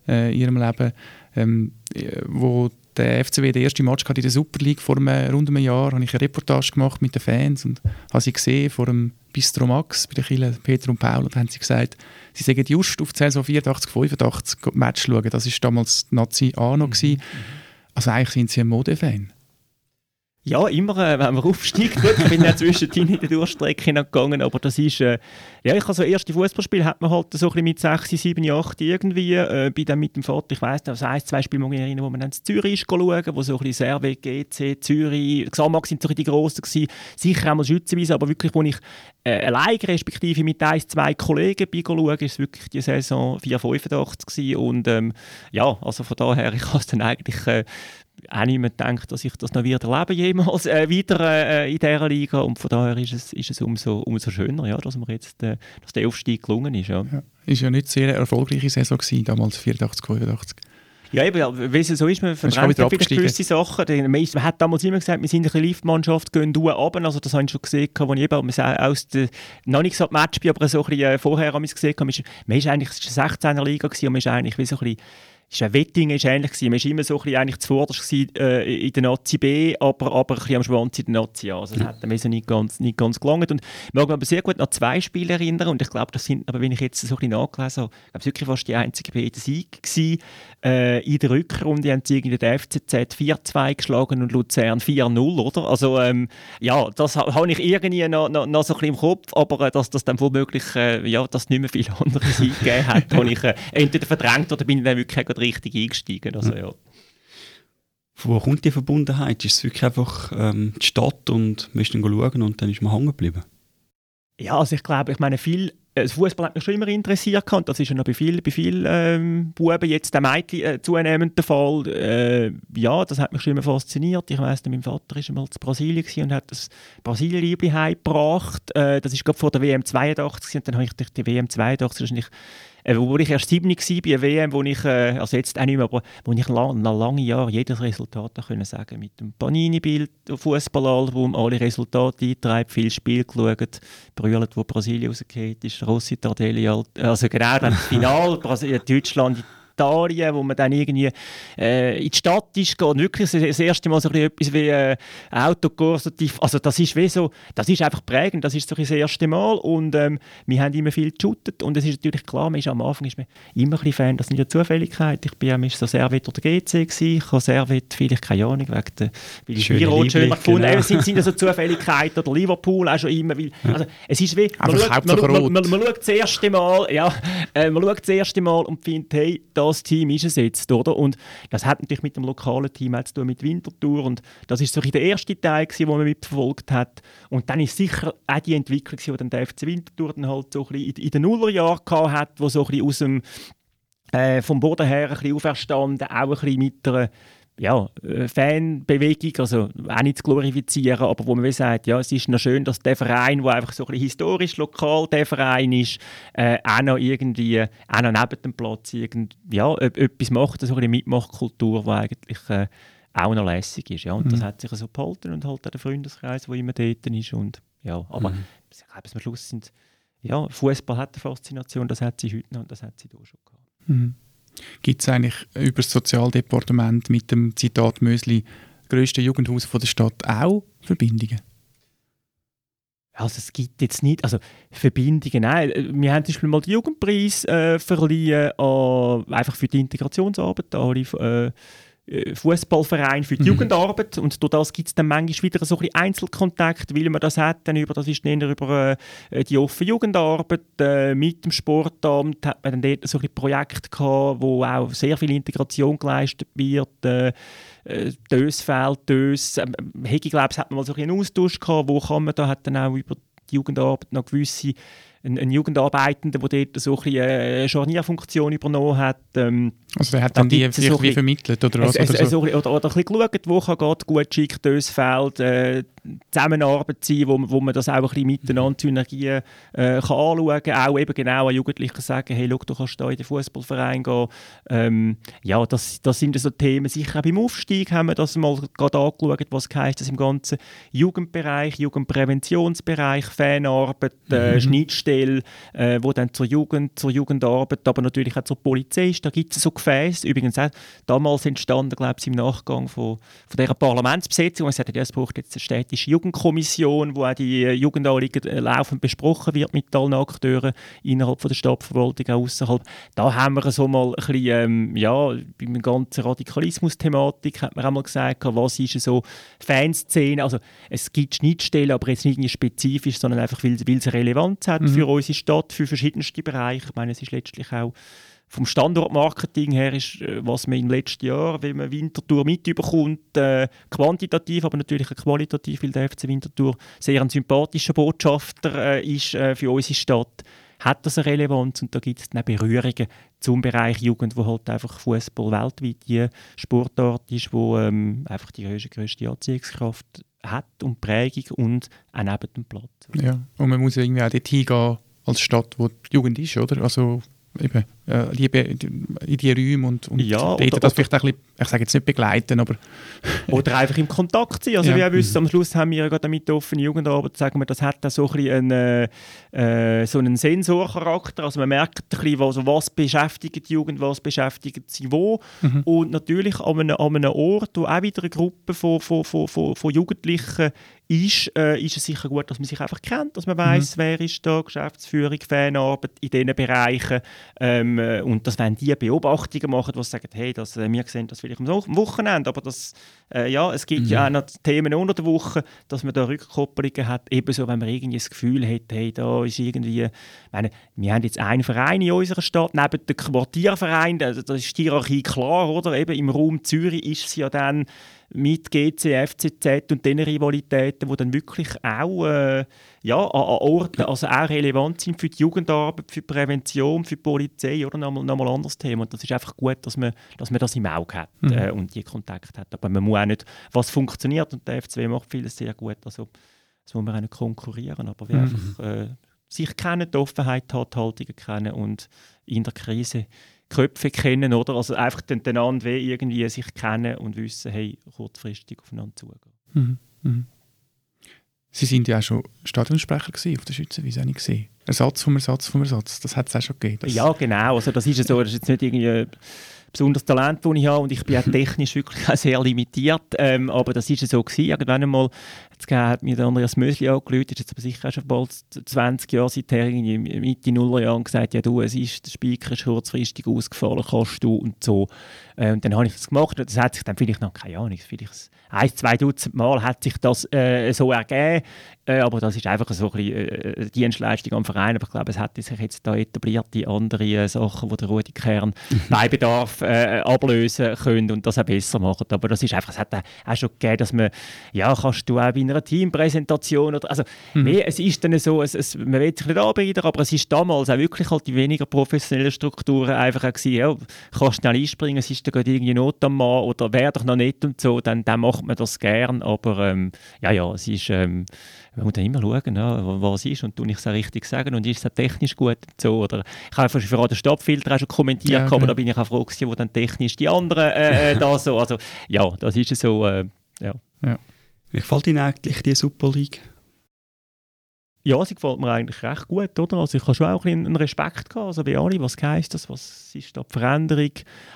äh, in Ihrem Leben. Ähm, äh, wo der FCW den ersten Match hatte in der Super League vor einem, rund einem Jahr, habe ich eine Reportage gemacht mit den Fans und habe sie gesehen vor dem Bistro Max bei den Kieler Peter und Paul und haben sie gesagt, sie sagen just auf die Saison 84, 85 Match schauen. Das war damals die Nazi A noch. gewesen. Also eigentlich sind sie ein Modefan. Ja, immer, äh, wenn man aufsteigt. Gut, ich bin ja zwischendrin in der Durchstrecke gegangen, aber das ist, äh, ja, ich habe so erste Fußballspiel hat man halt so mit 6, 7, 8 irgendwie, äh, bin dann mit dem Vater, ich weiss nicht, also ein, zwei Spiele mag ich erinnern, wo man dann in Zürich ist schauen, wo so ein Servet, GC, Zürich, Xamax sind so die grossen gewesen, sicher auch mal schützenweise, aber wirklich, wo ich äh, allein, respektive mit ein, zwei Kollegen bin schauen, ist es wirklich die Saison 4, 85 gewesen und ähm, ja, also von daher, <laughs> ich habe es dann eigentlich äh, auch nicht mehr gedacht, dass ich das noch wieder erlebe jemals äh, wieder äh, in dieser Liga und von daher ist es, ist es umso, umso schöner, ja, dass, mir jetzt, äh, dass der Aufstieg gelungen ist. Ja. Ja. Ist ja nicht sehr erfolgreiche Saison gewesen, damals 84, 85. Ja, eben, wie es so ist, man wieder ja vielleicht gewisse Sachen. Man, ist, man hat damals immer gesagt, wir sind eine Liftmannschaft, gehen du runter. Also das habe ich schon gesehen, als ich eben aus der, noch nicht so Match bin, aber so ein bisschen äh, vorher haben wir es gesehen. Man ist, man ist eigentlich es ist eine 16er Liga gewesen, und man ist eigentlich wie so ein bisschen ist Wettingen ist ähnlich gewesen. Man war immer so ein bisschen eigentlich zuvorderst äh, in der Nazi B, aber, aber ein bisschen am Schwanz in der Nazi A. Also das hat mir so nicht ganz, nicht ganz gelangt. Und ich mag mich aber sehr gut an zwei Spiele erinnern und ich glaube, das sind, aber wenn ich jetzt so ein bisschen nachgelesen habe, ich wirklich fast die einzige beiden Siege gewesen. Äh, in der Rückrunde haben sie irgendwie den FCZ 4-2 geschlagen und Luzern 4-0, oder? Also ähm, ja, das ha, habe ich irgendwie noch, noch, noch, so ein bisschen im Kopf, aber äh, dass das dann womöglich, äh, ja, dass nicht mehr viele <laughs> andere Siege gegeben hat, habe ich äh, entweder verdrängt oder bin ich dann wirklich richtig eingestiegen. Also, ja. Wo kommt die Verbundenheit? Ist es wirklich einfach ähm, die Stadt und man ist dann schauen und dann ist man hängen geblieben? Ja, also ich glaube, ich meine, viel das Fußball hat mich schon immer interessiert und das ist ja noch bei vielen bei viel, ähm, Buben jetzt der Mädchen äh, zunehmend der Fall. Äh, ja, das hat mich schon immer fasziniert. Ich weiss, mein Vater war einmal in Brasilien und hat das Brasilien-Liebli heimgebracht. Äh, das ist gerade vor der WM 82 und dann habe ich die WM 82 wahrscheinlich äh, wo ich erst 7 war bei WM, wo ich, äh, also jetzt auch nicht mehr, aber wo ich lang, nach langen Jahren jedes Resultat können sagen. Mit dem Panini-Bild, Fußballalbum, alle Resultate eingetragen, viel Spiel geschaut, brüllt, wo Brasilien rausgeht ist, Rossi Tardelli, also genau dann das Finale, Deutschland, Italien, wo man dann irgendwie äh, in die Stadt ist, geht wirklich das erste Mal so etwas wie äh, Autokurs. Also das ist wie so, das ist einfach prägend, das ist so das erste Mal und ähm, wir haben immer viel geshootet und es ist natürlich klar, man ist am Anfang ist man immer ein Fan, das sind ja Zufälligkeiten. Ich bin ja so Servet oder GC gewesen, ich habe Servet, vielleicht keine Ahnung, wegen der, weil ich Biro schöner gefunden genau. sind, sind so Zufälligkeiten oder Liverpool auch schon immer, weil, also es ist wie, man schaut, man, man, man, man, schaut das erste Mal, ja, äh, man schaut das erste Mal und findet, hey, das Team ist es jetzt, oder? Und das hat natürlich mit dem lokalen Team zu tun, mit Winterthur und das ist so der erste Teil, den man mitverfolgt hat. Und dann ist sicher auch die Entwicklung, die dann der FC Winterthur dann halt so ein bisschen in den Nullerjahren hat, wo so ein bisschen aus dem äh, vom Boden her ein bisschen auferstanden, auch ein bisschen mit einer ja, äh, Fanbewegung, also auch nicht zu glorifizieren, aber wo man sagt, ja, es ist noch schön, dass der Verein, der einfach so ein bisschen historisch lokal der Verein ist, äh, auch noch irgendwie, auch noch neben dem Platz irgend, ja, etwas macht, so eine Mitmachkultur, die eigentlich äh, auch noch lässig ist. Ja. Und mhm. das hat sich so behalten und halt auch der Freundeskreis, der immer dort ist. Und, ja, aber mhm. ich glaube, am Schluss sind, ja, Fußball hat eine Faszination, das hat sie heute noch und das hat sie da schon gehabt. Mhm. Gibt es eigentlich über das Sozialdepartement mit dem Zitat Mösli grösste Jugendhaus von der Stadt auch Verbindungen? Also es gibt jetzt nicht, also Verbindungen, nein. Wir haben zum Beispiel mal den Jugendpreis äh, verliehen, äh, einfach für die Integrationsarbeit. Alle äh, Fußballverein für die mhm. Jugendarbeit. Und durch das gibt es dann manchmal wieder so ein Einzelkontakt, weil man das hat, dann über, das ist eher über äh, die offene Jugendarbeit äh, mit dem Sportamt hat man dann dort so ein Projekt gehabt, wo auch sehr viel Integration geleistet wird, äh, äh Dös fehlt, Dös, ähm, Hegi, glaube hat man mal so einen Austausch gehabt, wo kann man da, hat dann auch über die Jugendarbeit noch gewisse ein, ein Jugendarbeitender, der dort so eine äh, Scharnierfunktion übernommen hat. Ähm, also der hat dann die so wie vermittelt oder was? Oder, so. oder, oder, oder ein bisschen geschaut, wo kann Gott gut schickt durchs Feld, äh, Zusammenarbeit sein, wo, wo man das auch ein bisschen miteinander Synergien äh, kann anschauen kann. Auch eben genau an Jugendlichen sagen, hey, schau, du kannst da in den Fußballverein gehen. Ähm, ja, das, das sind so Themen. Sicher auch beim Aufstieg haben wir das mal gerade angeschaut, was heisst das im ganzen Jugendbereich, Jugendpräventionsbereich, Fanarbeit, äh, mhm. Schnittstelle, äh, wo dann zur Jugend, zur Jugendarbeit, aber natürlich auch zur Polizei ist. Da gibt es so Gefäße. Übrigens auch damals entstanden, glaube ich, im Nachgang von, von dieser Parlamentsbesetzung. Man sagt, ja, es braucht jetzt eine städtische Jugendkommission, wo auch die Jugendanliegen äh, laufend besprochen wird mit allen Akteuren innerhalb von der Stadtverwaltung, auch außerhalb. Da haben wir so mal ein bisschen, ähm, ja, bei der ganzen Radikalismus-Thematik hat man auch mal gesagt, was ist so Fanszene, also es gibt Schnittstellen, aber jetzt nicht spezifisch, sondern einfach, weil, weil es Relevanz hat mhm. für unsere Stadt, für verschiedenste Bereiche. Ich meine, es ist letztlich auch vom Standortmarketing her ist, äh, was man im letzten Jahr, wenn man Winterthur mitbekommt, äh, quantitativ, aber natürlich auch qualitativ, weil der FC Winterthur sehr ein sympathischer Botschafter äh, ist äh, für unsere Stadt, hat das eine Relevanz und da gibt es dann Berührungen zum Bereich Jugend, wo halt einfach Fußball weltweit die Sportart ist, wo ähm, einfach die größte, größte Anziehungskraft hat und Prägung und auch neben dem Platz. Ja, und man muss irgendwie auch dort hingehen als Stadt, wo die Jugend ist, oder? Also eben Liebe in die Räume und, und Ja, dort oder- das vielleicht ein bisschen, ich sage jetzt nicht begleiten, aber <laughs> Oder einfach im Kontakt sein. Also Ja. wie ihr wisst, am Schluss haben wir ja gerade mit der offenen Jugendarbeit, sagen wir, das hat da so ein bisschen einen, äh, äh, so einen Sensorcharakter. Also man merkt ein bisschen, was, was beschäftigt die Jugend, was beschäftigt sie wo. Und natürlich an einem, an einem Ort, wo auch wieder eine Gruppe von, von, von, von, von Jugendlichen ist, äh, ist es sicher gut, dass man sich einfach kennt, dass man weiß, wer ist da, Geschäftsführung, Fanarbeit in diesen Bereichen. Ähm, äh, und dass wenn die Beobachtungen machen, die sagen, hey, das, äh, wir sehen das vielleicht am Wo- am Wochenende, aber das, äh, ja, es gibt ja auch noch Themen unter der Woche, dass man da Rückkopplungen hat, ebenso, wenn man irgendwie das Gefühl hat, hey, da ist irgendwie, meine, wir haben jetzt einen Verein in unserer Stadt, neben dem Quartierverein, da, da ist die Hierarchie klar, oder? Eben im Raum Zürich ist es ja dann mit GC, FCZ und den Rivalitäten, die dann wirklich auch äh, ja, an, an Orten also auch relevant sind für die Jugendarbeit, für die Prävention, für die Polizei oder nochmal noch mal ein anderes Thema. Und das ist einfach gut, dass man, dass man das im Auge hat äh, und die Kontakt hat. Aber man muss auch nicht, was funktioniert und der FCW macht vieles sehr gut, also das muss man auch nicht konkurrieren, aber wir einfach äh, sich kennen, die Offenheit hat, die Haltungen kennen und in der Krise Köpfe kennen, oder? Also einfach den, den anderen wie irgendwie sich kennen und wissen, hey, kurzfristig aufeinander zugehen. Mhm. Mhm. Sie sind ja auch schon Stadionsprecher gewesen auf der Schützenwiese, habe ich gesehen. Ersatz vom Ersatz vom Ersatz, das hat es auch schon gegeben. Das, Ja, genau. Also das ist ja so, das ist jetzt nicht irgendwie ein besonderes Talent, das ich habe und ich bin auch technisch wirklich auch sehr limitiert, ähm, aber das ist ja so gewesen. Irgendwann einmal gegeben, hat mir der Andreas Mösli angerufen, ist jetzt aber sicher schon bald 20 Jahre seither, irgendwie Mitte Nullerjahren und gesagt, ja du, es ist, der Speaker ist kurzfristig ausgefallen, kannst du und so. Äh, und dann habe ich das gemacht und das hat sich dann vielleicht noch, keine Ahnung, vielleicht ein, zwei Dutzend Mal hat sich das äh, so ergeben, äh, aber das ist einfach so ein bisschen äh, Dienstleistung am Verein. Aber ich glaube, es hat sich jetzt da etablierte andere äh, Sachen, die der Rudi Kern bei Bedarf äh, ablösen können und das auch besser machen. Aber das ist einfach, es hat auch schon gegeben, dass man, ja, kannst du auch bei einer Teampräsentation oder, also, nee, es ist dann so, es, es, man will sich nicht anbieten, aber es ist damals auch wirklich halt die weniger professionellen Strukturen einfach auch gewesen, ja, kannst schnell einspringen, es ist da gerade irgendwie Not am Mann oder wäre doch noch nicht und so, dann, dann macht man das gern, aber ähm, ja, ja, es ist, ähm, man muss dann immer schauen, ja, wa- was ist und tue ich es auch richtig sagen und ist es auch technisch gut und so, oder ich habe einfach für den Stopfilter auch schon kommentiert, Ja, aber genau. da bin ich auch froh gewesen, wo dann technisch die anderen äh, äh, da so, also ja, das ist so, äh, ja. Wie gefällt Ihnen eigentlich die Super League? Ja, sie gefällt mir eigentlich recht gut, oder? Also ich habe schon auch ein einen Respekt gehabt, also bei alle, was heisst das, was ist da die Veränderung?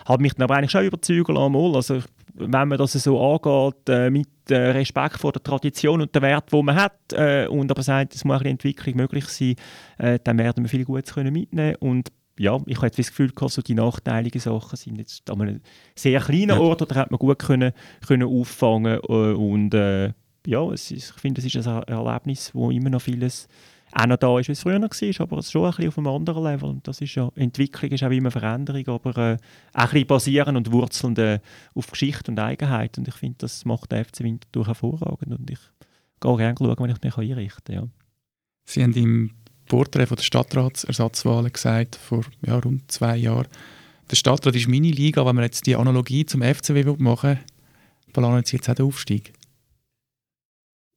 Habe mich dann aber eigentlich schon überzeugen lassen, also wenn man das so angeht, äh, mit äh, Respekt vor der Tradition und der Wert, die man hat, äh, und aber sagt, es muss auch ein bisschen Entwicklung möglich sein, äh, dann werden wir viel Gutes können mitnehmen und ja, ich habe jetzt das Gefühl, gehabt, so die nachteiligen Sachen sind jetzt an einem sehr kleinen Ja. Ort, oder hat man gut können, können auffangen äh, und äh, ja, ist, ich finde, es ist ein Erlebnis, wo immer noch vieles auch noch da ist, wie es früher noch war, aber es ist schon ein bisschen auf einem anderen Level. Und das ist ja, Entwicklung ist auch immer Veränderung, aber äh, auch ein bisschen basierend und wurzelnd äh, auf Geschichte und Eigenheit. Und ich finde, das macht der FC Winterthur hervorragend und ich gehe gerne schauen, wenn ich mich einrichten kann. Ja. Sie haben im Porträt von der Stadtratsersatzwahlen gesagt, vor ja, rund zwei Jahren, der Stadtrat ist meine Liga, wenn man jetzt die Analogie zum FCW machen will, planen Sie jetzt auch den Aufstieg.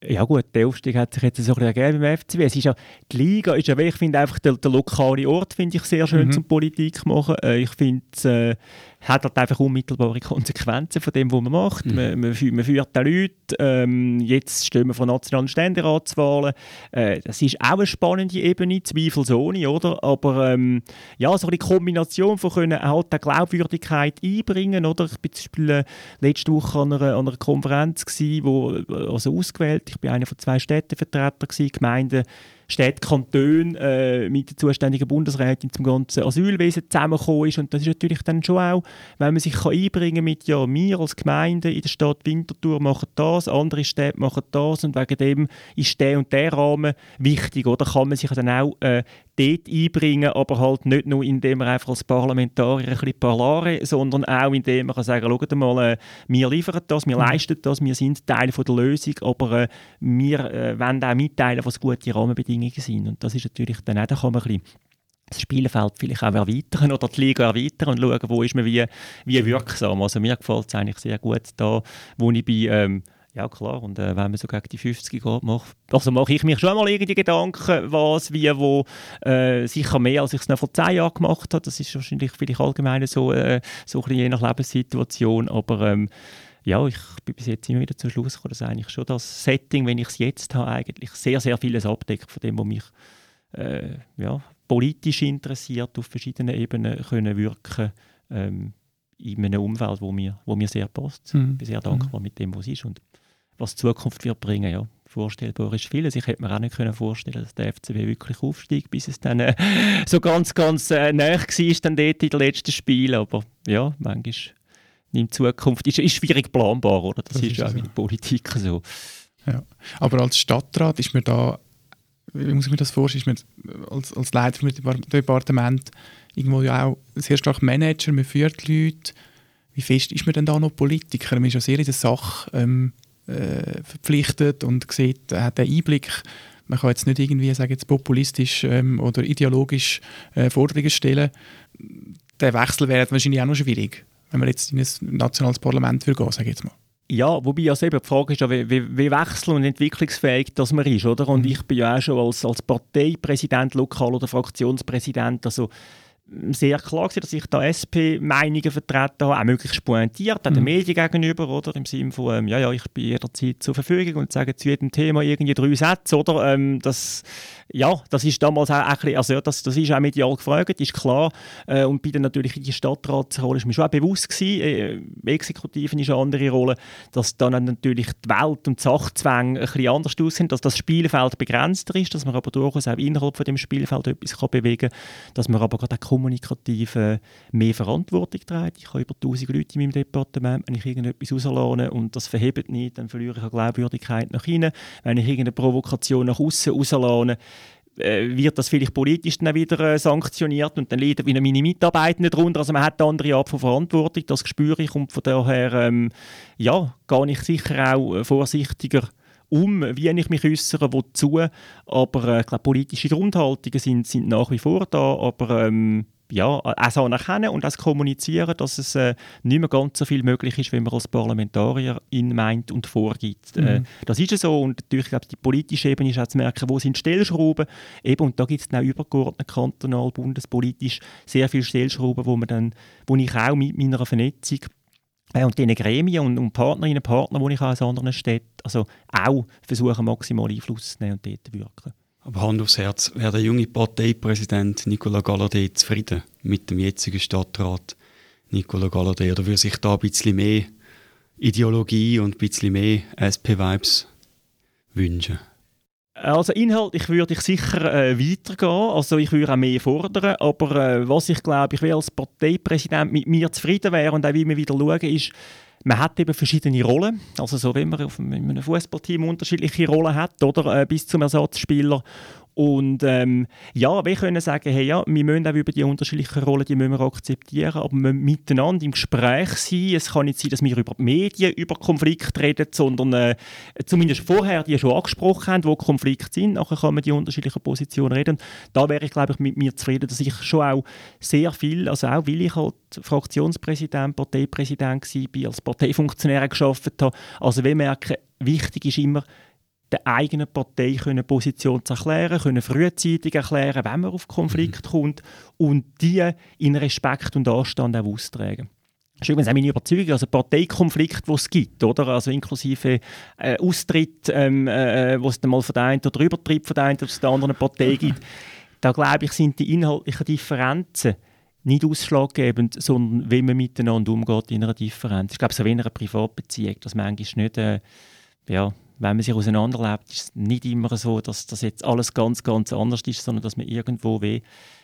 Ja gut, der Aufstieg hat sich jetzt so ein bisschen ergeben beim FCW. Es ist ja, die Liga ist ja, ich finde einfach der, der lokale Ort finde ich sehr schön Mhm. zum Politik machen. Äh, ich finde, es äh, hat halt einfach unmittelbare Konsequenzen von dem, was man macht. Mhm. Man, man, man führt die Leute. Ähm, jetzt stehen wir vor nationalen Ständeratswahlen. Äh, das ist auch eine spannende Ebene, zweifelsohne, oder? Aber ähm, ja, so eine Kombination von können halt auch Glaubwürdigkeit einbringen, oder? Ich bin zum Beispiel äh, letzte Woche an einer, an einer Konferenz gsi, wo äh, also ausgewählt. Ich bin einer von zwei Städtevertretern gsi, Gemeinden, Städte, Kantone äh, mit der zuständigen Bundesrätin zum ganzen Asylwesen zusammengekommen ist. Und das ist natürlich dann schon auch, wenn man sich kann einbringen mit, ja, wir als Gemeinde in der Stadt Winterthur machen das, andere Städte machen das und wegen dem ist der und der Rahmen wichtig, oder? Kann man sich dann auch äh, dort einbringen, aber halt nicht nur, indem man einfach als Parlamentarier ein bisschen parlare, sondern auch, indem man kann sagen, schaut mal, äh, wir liefern das, wir leisten das, wir sind Teil von der Lösung, aber äh, wir äh, wollen auch mitteilen, was gute Rahmenbedingungen sind. Und das ist natürlich dann auch, da kann man ein bisschen das Spielfeld vielleicht auch erweitern oder die Liga erweitern und schauen, wo ist man wie, wie wirksam. Also mir gefällt es eigentlich sehr gut da, wo ich bin, ähm, Ja, klar. Und äh, wenn man so gegen die 50 geht, macht, also mache ich mich schon mal irgendwie Gedanken, was, wie, wo. Äh, sicher mehr, als ich es noch vor zehn Jahren gemacht habe. Das ist wahrscheinlich vielleicht allgemein so, äh, so ein bisschen je nach Lebenssituation. Aber ähm, ja, ich bin bis jetzt immer wieder zum Schluss gekommen, dass eigentlich schon das Setting, wenn ich es jetzt habe, eigentlich sehr, sehr vieles abdeckt von dem, was mich äh, ja, politisch interessiert, auf verschiedenen Ebenen können wirken ähm, in einem Umfeld, wo mir, wo mir sehr passt. Mhm. Ich bin sehr dankbar mhm. mit dem, was es ist und was die Zukunft wird bringen. Ja. Vorstellbar ist vieles. Ich hätte mir auch nicht können vorstellen dass der FCB wirklich aufsteigt, bis es dann äh, so ganz, ganz äh, nah war, dann dort in den letzten Spielen. Aber ja, manchmal in Zukunft ist, ist schwierig planbar, oder? Das, das ist, ist ja auch so. in der Politik so. Ja. Aber als Stadtrat ist mir da, wie muss ich mir das vorstellen, ist man als, als Leiter des Departement irgendwo ja auch sehr stark Manager, man führt Leute. Wie fest ist man denn da noch Politiker? Man ist ja sehr in der Sache ähm, äh, verpflichtet und sieht, hat den Einblick. Man kann jetzt nicht irgendwie, sagen jetzt populistisch ähm, oder ideologisch äh, Forderungen stellen. Der Wechsel wäre wahrscheinlich auch noch schwierig wenn man jetzt in ein nationales Parlament will gehen, sage ich jetzt mal. Ja, wobei also eben die Frage ist ja, wie, wie, wie wechsel- und entwicklungsfähig das man ist, oder? Und mhm. ich bin ja auch schon als, als Parteipräsident lokal oder Fraktionspräsident, also sehr klar gewesen, dass ich da SP-Meinungen vertreten habe, auch möglichst pointiert, auch mhm. den Medien gegenüber, oder? Im Sinne von, ähm, ja, ja, ich bin jederzeit zur Verfügung und sage zu jedem Thema irgendwie drei Sätze, oder? Ähm, das ja, das ist damals auch ein bisschen, also das, das ist auch medial gefragt, ist klar. Äh, und bei der natürlich in die Stadtratsrolle ist mir schon auch bewusst gewesen, äh, Exekutiven ist eine andere Rolle, dass dann natürlich die Welt und die Sachzwänge ein bisschen anders aussehen, dass das Spielfeld begrenzter ist, dass man aber durchaus auch innerhalb von dem Spielfeld etwas kann bewegen kann, dass man aber gerade auch kommunikativ äh, mehr Verantwortung trägt. Ich habe über 1000 Leute in meinem Departement, wenn ich irgendetwas rauslade und das verhebt nicht, dann verliere ich eine Glaubwürdigkeit nach innen. Wenn ich irgendeine Provokation nach außen rauslade, äh, wird das vielleicht politisch dann wieder äh, sanktioniert und dann leiden wieder meine Mitarbeitenden darunter. Also man hat eine andere Art von Verantwortung, das spüre ich und von daher ähm, ja, gehe ich sicher auch äh, vorsichtiger um, wie ich mich äußere, wozu. Aber äh, ich glaube, politische Grundhaltungen sind, sind nach wie vor da, aber ähm, ja, auch anerkennen und auch kommunizieren, dass es äh, nicht mehr ganz so viel möglich ist, wie man als Parlamentarier in meint und vorgibt. Äh, mhm. Äh, das ist so und natürlich glaube die politische Ebene ist auch zu merken, wo sind Stellschrauben. Eben, und da gibt es dann auch übergeordnet kantonal, bundespolitisch sehr viele Stellschrauben, wo, man dann, wo ich auch mit meiner Vernetzung äh, und diesen Gremien und, und Partnerinnen und Partnern, die ich auch aus anderen Städten, also auch versuche, maximal Einfluss zu nehmen und dort zu wirken. Aber Hand aufs Herz, wäre der junge Parteipräsident Nicola Galladay zufrieden mit dem jetzigen Stadtrat Nicola Galladay? Oder würde sich da ein bisschen mehr Ideologie und ein bisschen mehr SP-Vibes wünschen? Also inhaltlich würde ich sicher äh, weitergehen, also ich würde auch mehr fordern, aber äh, was ich glaube, ich will als Parteipräsident mit mir zufrieden wäre und auch wie wir wieder schauen, ist, man hat eben verschiedene Rollen, also so wie man auf einem Fußballteam unterschiedliche Rollen hat, oder? Äh, bis zum Ersatzspieler und ähm, ja, wir können sagen, hey, ja, wir müssen auch über die unterschiedlichen Rollen, die müssen wir akzeptieren, aber wir müssen miteinander im Gespräch sein. Es kann nicht sein, dass wir über die Medien, über Konflikte reden, sondern äh, zumindest vorher die schon angesprochen haben, wo Konflikte sind. Nachher kann man die unterschiedlichen Positionen reden. Da wäre ich, glaube ich, mit mir zufrieden, dass ich schon auch sehr viel, also auch weil ich halt Fraktionspräsident, Parteipräsident war, als Parteifunktionär geschafft habe. Also wir merken, wichtig ist immer, der eigenen Partei können Position zu erklären, können frühzeitig erklären, wenn man auf Konflikt mhm. kommt und die in Respekt und Anstand auch austragen. Das ist übrigens auch meine Überzeugung, also Parteikonflikt, die es gibt, oder? Also inklusive äh, Austritt, ähm, äh, wo es dann mal von der einen oder Übertritt von der einen oder der anderen Partei gibt. <laughs> Da glaube ich, sind die inhaltlichen Differenzen nicht ausschlaggebend, sondern wie man miteinander umgeht in einer Differenz. Ich glaube, so wie in einer Privatbeziehung, dass manchmal nicht, äh, ja, wenn man sich auseinanderlebt, ist es nicht immer so, dass das jetzt alles ganz, ganz anders ist, sondern dass man irgendwo weh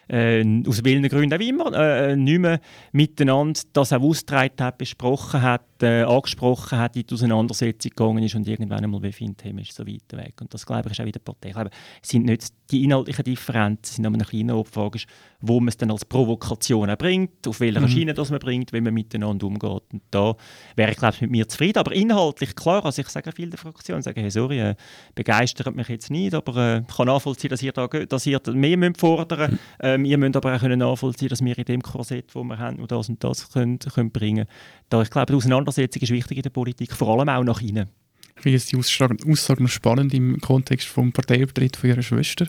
äh, aus welchen Gründen auch immer, äh, nicht mehr miteinander das auch ausgetragen hat, besprochen hat, äh, angesprochen hat, in die Auseinandersetzung gegangen ist und irgendwann einmal wie findet, hey, ist so weit weg. Und das, glaube ich, ist auch wieder Partei. Ich glaube, es sind nicht die inhaltlichen Differenzen, sind aber eine kleine Abfrage, wo man es dann als Provokation auch bringt, auf welcher mhm. Schiene das man bringt, wenn man miteinander umgeht. Und da wäre ich, glaube ich, mit mir zufrieden. Aber inhaltlich, klar, also ich sage viele der Fraktionen, sagen, hey, sorry, äh, begeistert mich jetzt nicht, aber äh, ich kann nachvollziehen, dass ihr, da, dass ihr mehr müsst fordern müsst. Ähm, ihr müsst aber auch können nachvollziehen, dass wir in dem Korsett, das wir haben, und das und das können, können bringen. Da, ich glaube, die Auseinandersetzung ist wichtig in der Politik, vor allem auch nach innen. finde die Aussage, noch spannend im Kontext vom Parteiübertritt von ihrer Schwester.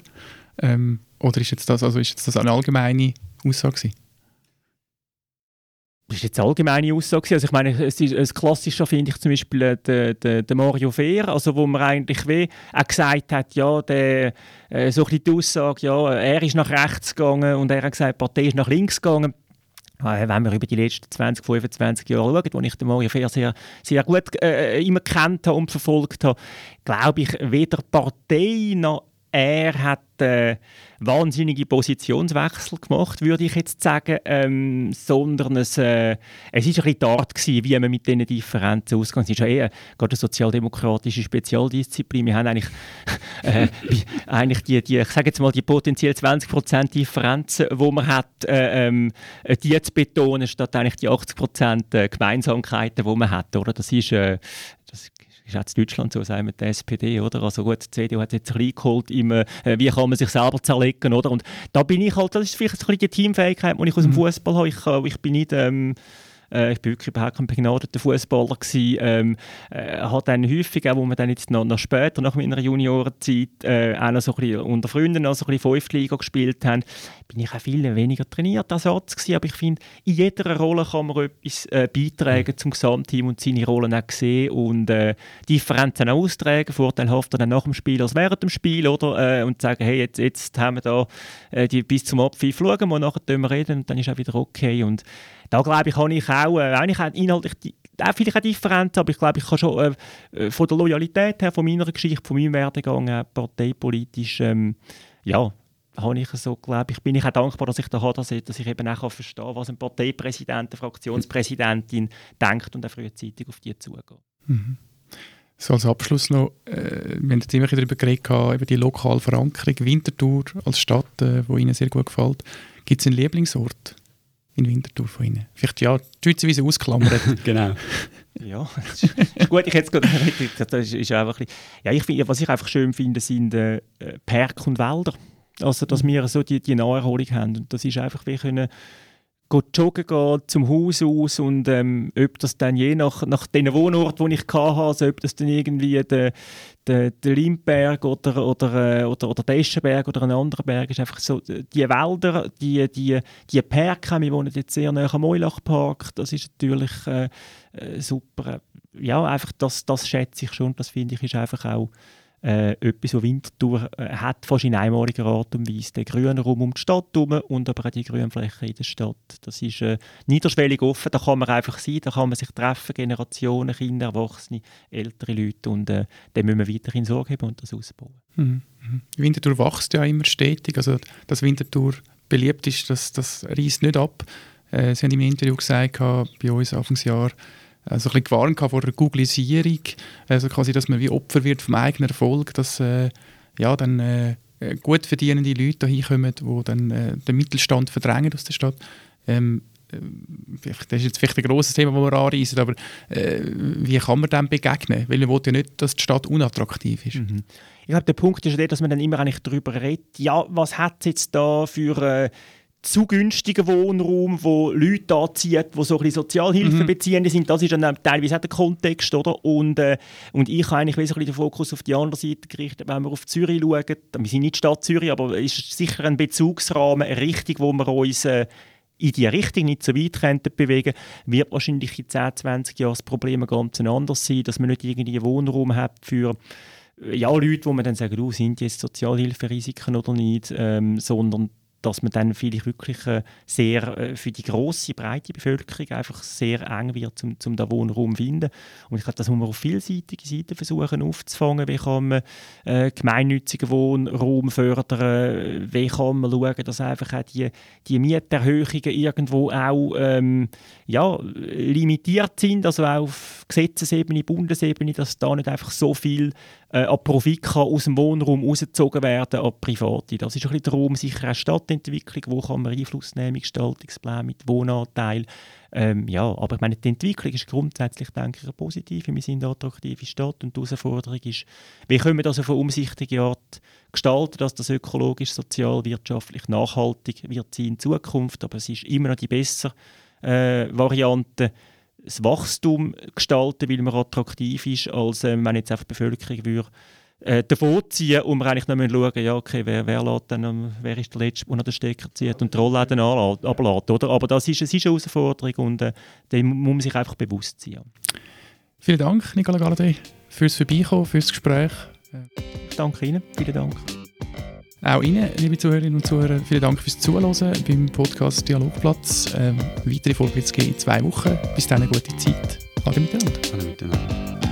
Ähm, oder ist jetzt das, also ist jetzt das eine allgemeine Aussage gewesen? Das ist jetzt eine allgemeine Aussage. Also ich meine, es ist ein klassischer finde ich zum Beispiel äh, der, der, der Mario Fehr, also wo man eigentlich wie auch gesagt hat, ja, der, äh, so ein die Aussage, ja, er ist nach rechts gegangen und er hat gesagt, die Partei ist nach links gegangen. Äh, wenn wir über die letzten 20, 25 Jahre schauen, wo ich den Mario Fehr sehr, sehr gut äh, immer kennt und verfolgt habe, glaube ich, weder Partei noch er hat äh, wahnsinnige Positionswechsel gemacht, würde ich jetzt sagen, ähm, sondern es, äh, ist ein bisschen Art gewesen, wie man mit diesen Differenzen ausgeht. Es ist ja eher gerade eine sozialdemokratische Spezialdisziplin. Wir haben eigentlich, <laughs> äh, eigentlich die, die, ich sage jetzt mal, die potenziell 20% Differenzen, die man hat, äh, ähm, die zu betonen, statt eigentlich die 80% äh, Gemeinsamkeiten, die man hat. Oder? Das ist, äh, das ist auch in Deutschland so, sagen wir die SPD, oder? Also gut, die CDU hat jetzt reingeholt, im, äh, wie kann man sich selber zerlegen, oder? Und da bin ich halt, das ist vielleicht ein bisschen die Teamfähigkeit, die ich aus dem mhm. Fußball habe. Ich, äh, ich bin nicht... Ähm, äh, ich bin wirklich überhaupt kein begnadeter Fußballer. Ähm, äh, hat dann häufig, auch wo wir dann jetzt noch, noch später, nach meiner Juniorenzeit, äh, auch noch so ein bisschen unter Freunden noch so ein bisschen Fünftliga gespielt haben, bin ich auch viel weniger trainiert als Arzt gewesen. Aber ich finde, in jeder Rolle kann man etwas äh, beitragen zum Gesamtteam und seine Rollen auch sehen und äh, Differenzen auch austragen, vorteilhafter dann nach dem Spiel als während dem Spiel, oder? Äh, und sagen, hey, jetzt, jetzt haben wir da äh, die, bis zum Abpfiff schauen wir, nachher reden und dann ist auch wieder okay und da glaube ich, habe ich auch, äh, eigentlich auch inhaltlich auch vielleicht auch Differenzen, aber ich glaube, ich kann schon äh, äh, von der Loyalität her, von meiner Geschichte, von meinem Werdegang, äh, parteipolitisch, ähm, ja, habe ich so, glaube ich, bin ich auch dankbar, dass ich da habe, dass ich, dass ich eben auch verstehen kann, was ein Parteipräsident, eine Fraktionspräsidentin denkt und auch frühzeitig auf die zugeht. Mhm. So als Abschluss noch, äh, wir haben jetzt immer darüber geredet, über die lokale Verankerung, Winterthur als Stadt, äh, wo Ihnen sehr gut gefällt. Gibt es einen Lieblingsort? In Winterthur von Ihnen? Vielleicht ja, deutschweise ausklammert. <laughs> genau. ja, das ist, ist gut. Ich jetzt gerade, das ist einfach ein ja, ich find, was ich einfach schön finde, sind äh, Park und Wälder. Also, dass mhm. wir so die, die Naherholung haben. Und das ist einfach, wir können joggen gehen zum Haus aus und ähm, ob das dann je nach, nach den Wohnort, wo ich hatte, also ob das dann irgendwie der, der, der Limberg oder, oder, äh, oder, oder der Eschenberg oder ein anderer Berg ist, einfach so, die Wälder, die, die, die Perken, wir wohnen jetzt sehr nahe am Meulachpark, das ist natürlich äh, äh, super. Ja, einfach das, das schätze ich schon, das finde ich ist einfach auch äh, etwas, was Winterthur äh, hat, fast in einmaliger Art und Weise. Der grüne Raum um die Stadt herum und aber auch die Grünfläche in der Stadt. Das ist äh, niederschwellig offen, da kann man einfach sein, da kann man sich treffen, Generationen, Kinder, Erwachsene, ältere Leute und äh, da müssen wir weiterhin Sorge haben und das ausbauen. Mhm. mhm. Winterthur wächst ja immer stetig, also dass Winterthur beliebt ist, das, das reißt nicht ab. Äh, Sie haben im Interview gesagt, bei uns Anfangsjahr, also ein bisschen gewarnt vor der Googlisierung, also quasi, dass man wie Opfer wird vom eigenen Erfolg, dass äh, ja, dann äh, gut verdienende Leute hier kommen, die dann äh, den Mittelstand verdrängen aus der Stadt. Ähm, äh, das ist jetzt vielleicht ein grosses Thema, das wir anreißen, aber äh, wie kann man dem begegnen? Weil man will ja nicht, dass die Stadt unattraktiv ist. Mhm. Ich glaube, der Punkt ist der, dass man dann immer eigentlich darüber redet, ja, was hat es jetzt da für äh, zu günstigen Wohnraum, wo Leute anziehen, die so ein Sozialhilfe mhm. beziehen sind. Das ist dann teilweise auch der Kontext, oder? Und, äh, und ich habe eigentlich ein den Fokus auf die andere Seite gerichtet, wenn wir auf Zürich schauen. Wir sind nicht Stadt Zürich, aber es ist sicher ein Bezugsrahmen, eine Richtung, wo wir uns äh, in die Richtung nicht so weit könnten bewegen, wird wahrscheinlich in 10, 20 Jahren das Problem ganz anders sein, dass man nicht irgendwie Wohnraum hat für ja, Leute, wo man dann sagen, du, sind jetzt Sozialhilferisiken oder nicht, ähm, sondern dass man dann vielleicht wirklich sehr äh, für die große breite Bevölkerung einfach sehr eng wird, um, um den Wohnraum zu finden. Und ich glaube, das muss man auf vielseitige Seiten versuchen aufzufangen. Wie kann man äh, gemeinnützigen Wohnraum fördern? Wie kann man schauen, dass einfach auch die, die Mieterhöhungen irgendwo auch ähm, ja, limitiert sind, also auch auf Gesetzesebene, Bundesebene, dass da nicht einfach so viel äh, an Profit kann aus dem Wohnraum rausgezogen werden an Private. Das ist ein bisschen der Raum sicher auch Stadtentwicklung, wo kann man Einfluss nehmen, Gestaltungsplan mit Wohnanteil. Ähm, ja, aber ich meine, die Entwicklung ist grundsätzlich, denke ich, positiv. Wir sind eine attraktive Stadt und die Herausforderung ist, wie können wir das auf eine umsichtige Art gestalten, dass das ökologisch, sozial, wirtschaftlich nachhaltig wird sein in Zukunft. Aber es ist immer noch die bessere äh, Variante, das Wachstum gestalten, weil man attraktiv ist, als ähm, wenn jetzt einfach die Bevölkerung würde äh, davonziehen und wir eigentlich noch schauen ja, okay, wer, wer, dann, wer ist der Letzte, der den Stecker zieht und die Rollläden ablässt. Oder? Aber das ist, es ist eine Herausforderung und äh, dem muss man sich einfach bewusst sein. Vielen Dank, Nicola Galladay, fürs Vorbeikommen, fürs Gespräch. Ich danke Ihnen, vielen Dank. Auch Ihnen, liebe Zuhörerinnen und Zuhörer, vielen Dank fürs Zuhören beim Podcast Dialogplatz. Ähm, weitere Folgen gibt es in zwei Wochen. Bis dann eine gute Zeit. Alle miteinander. Alle miteinander.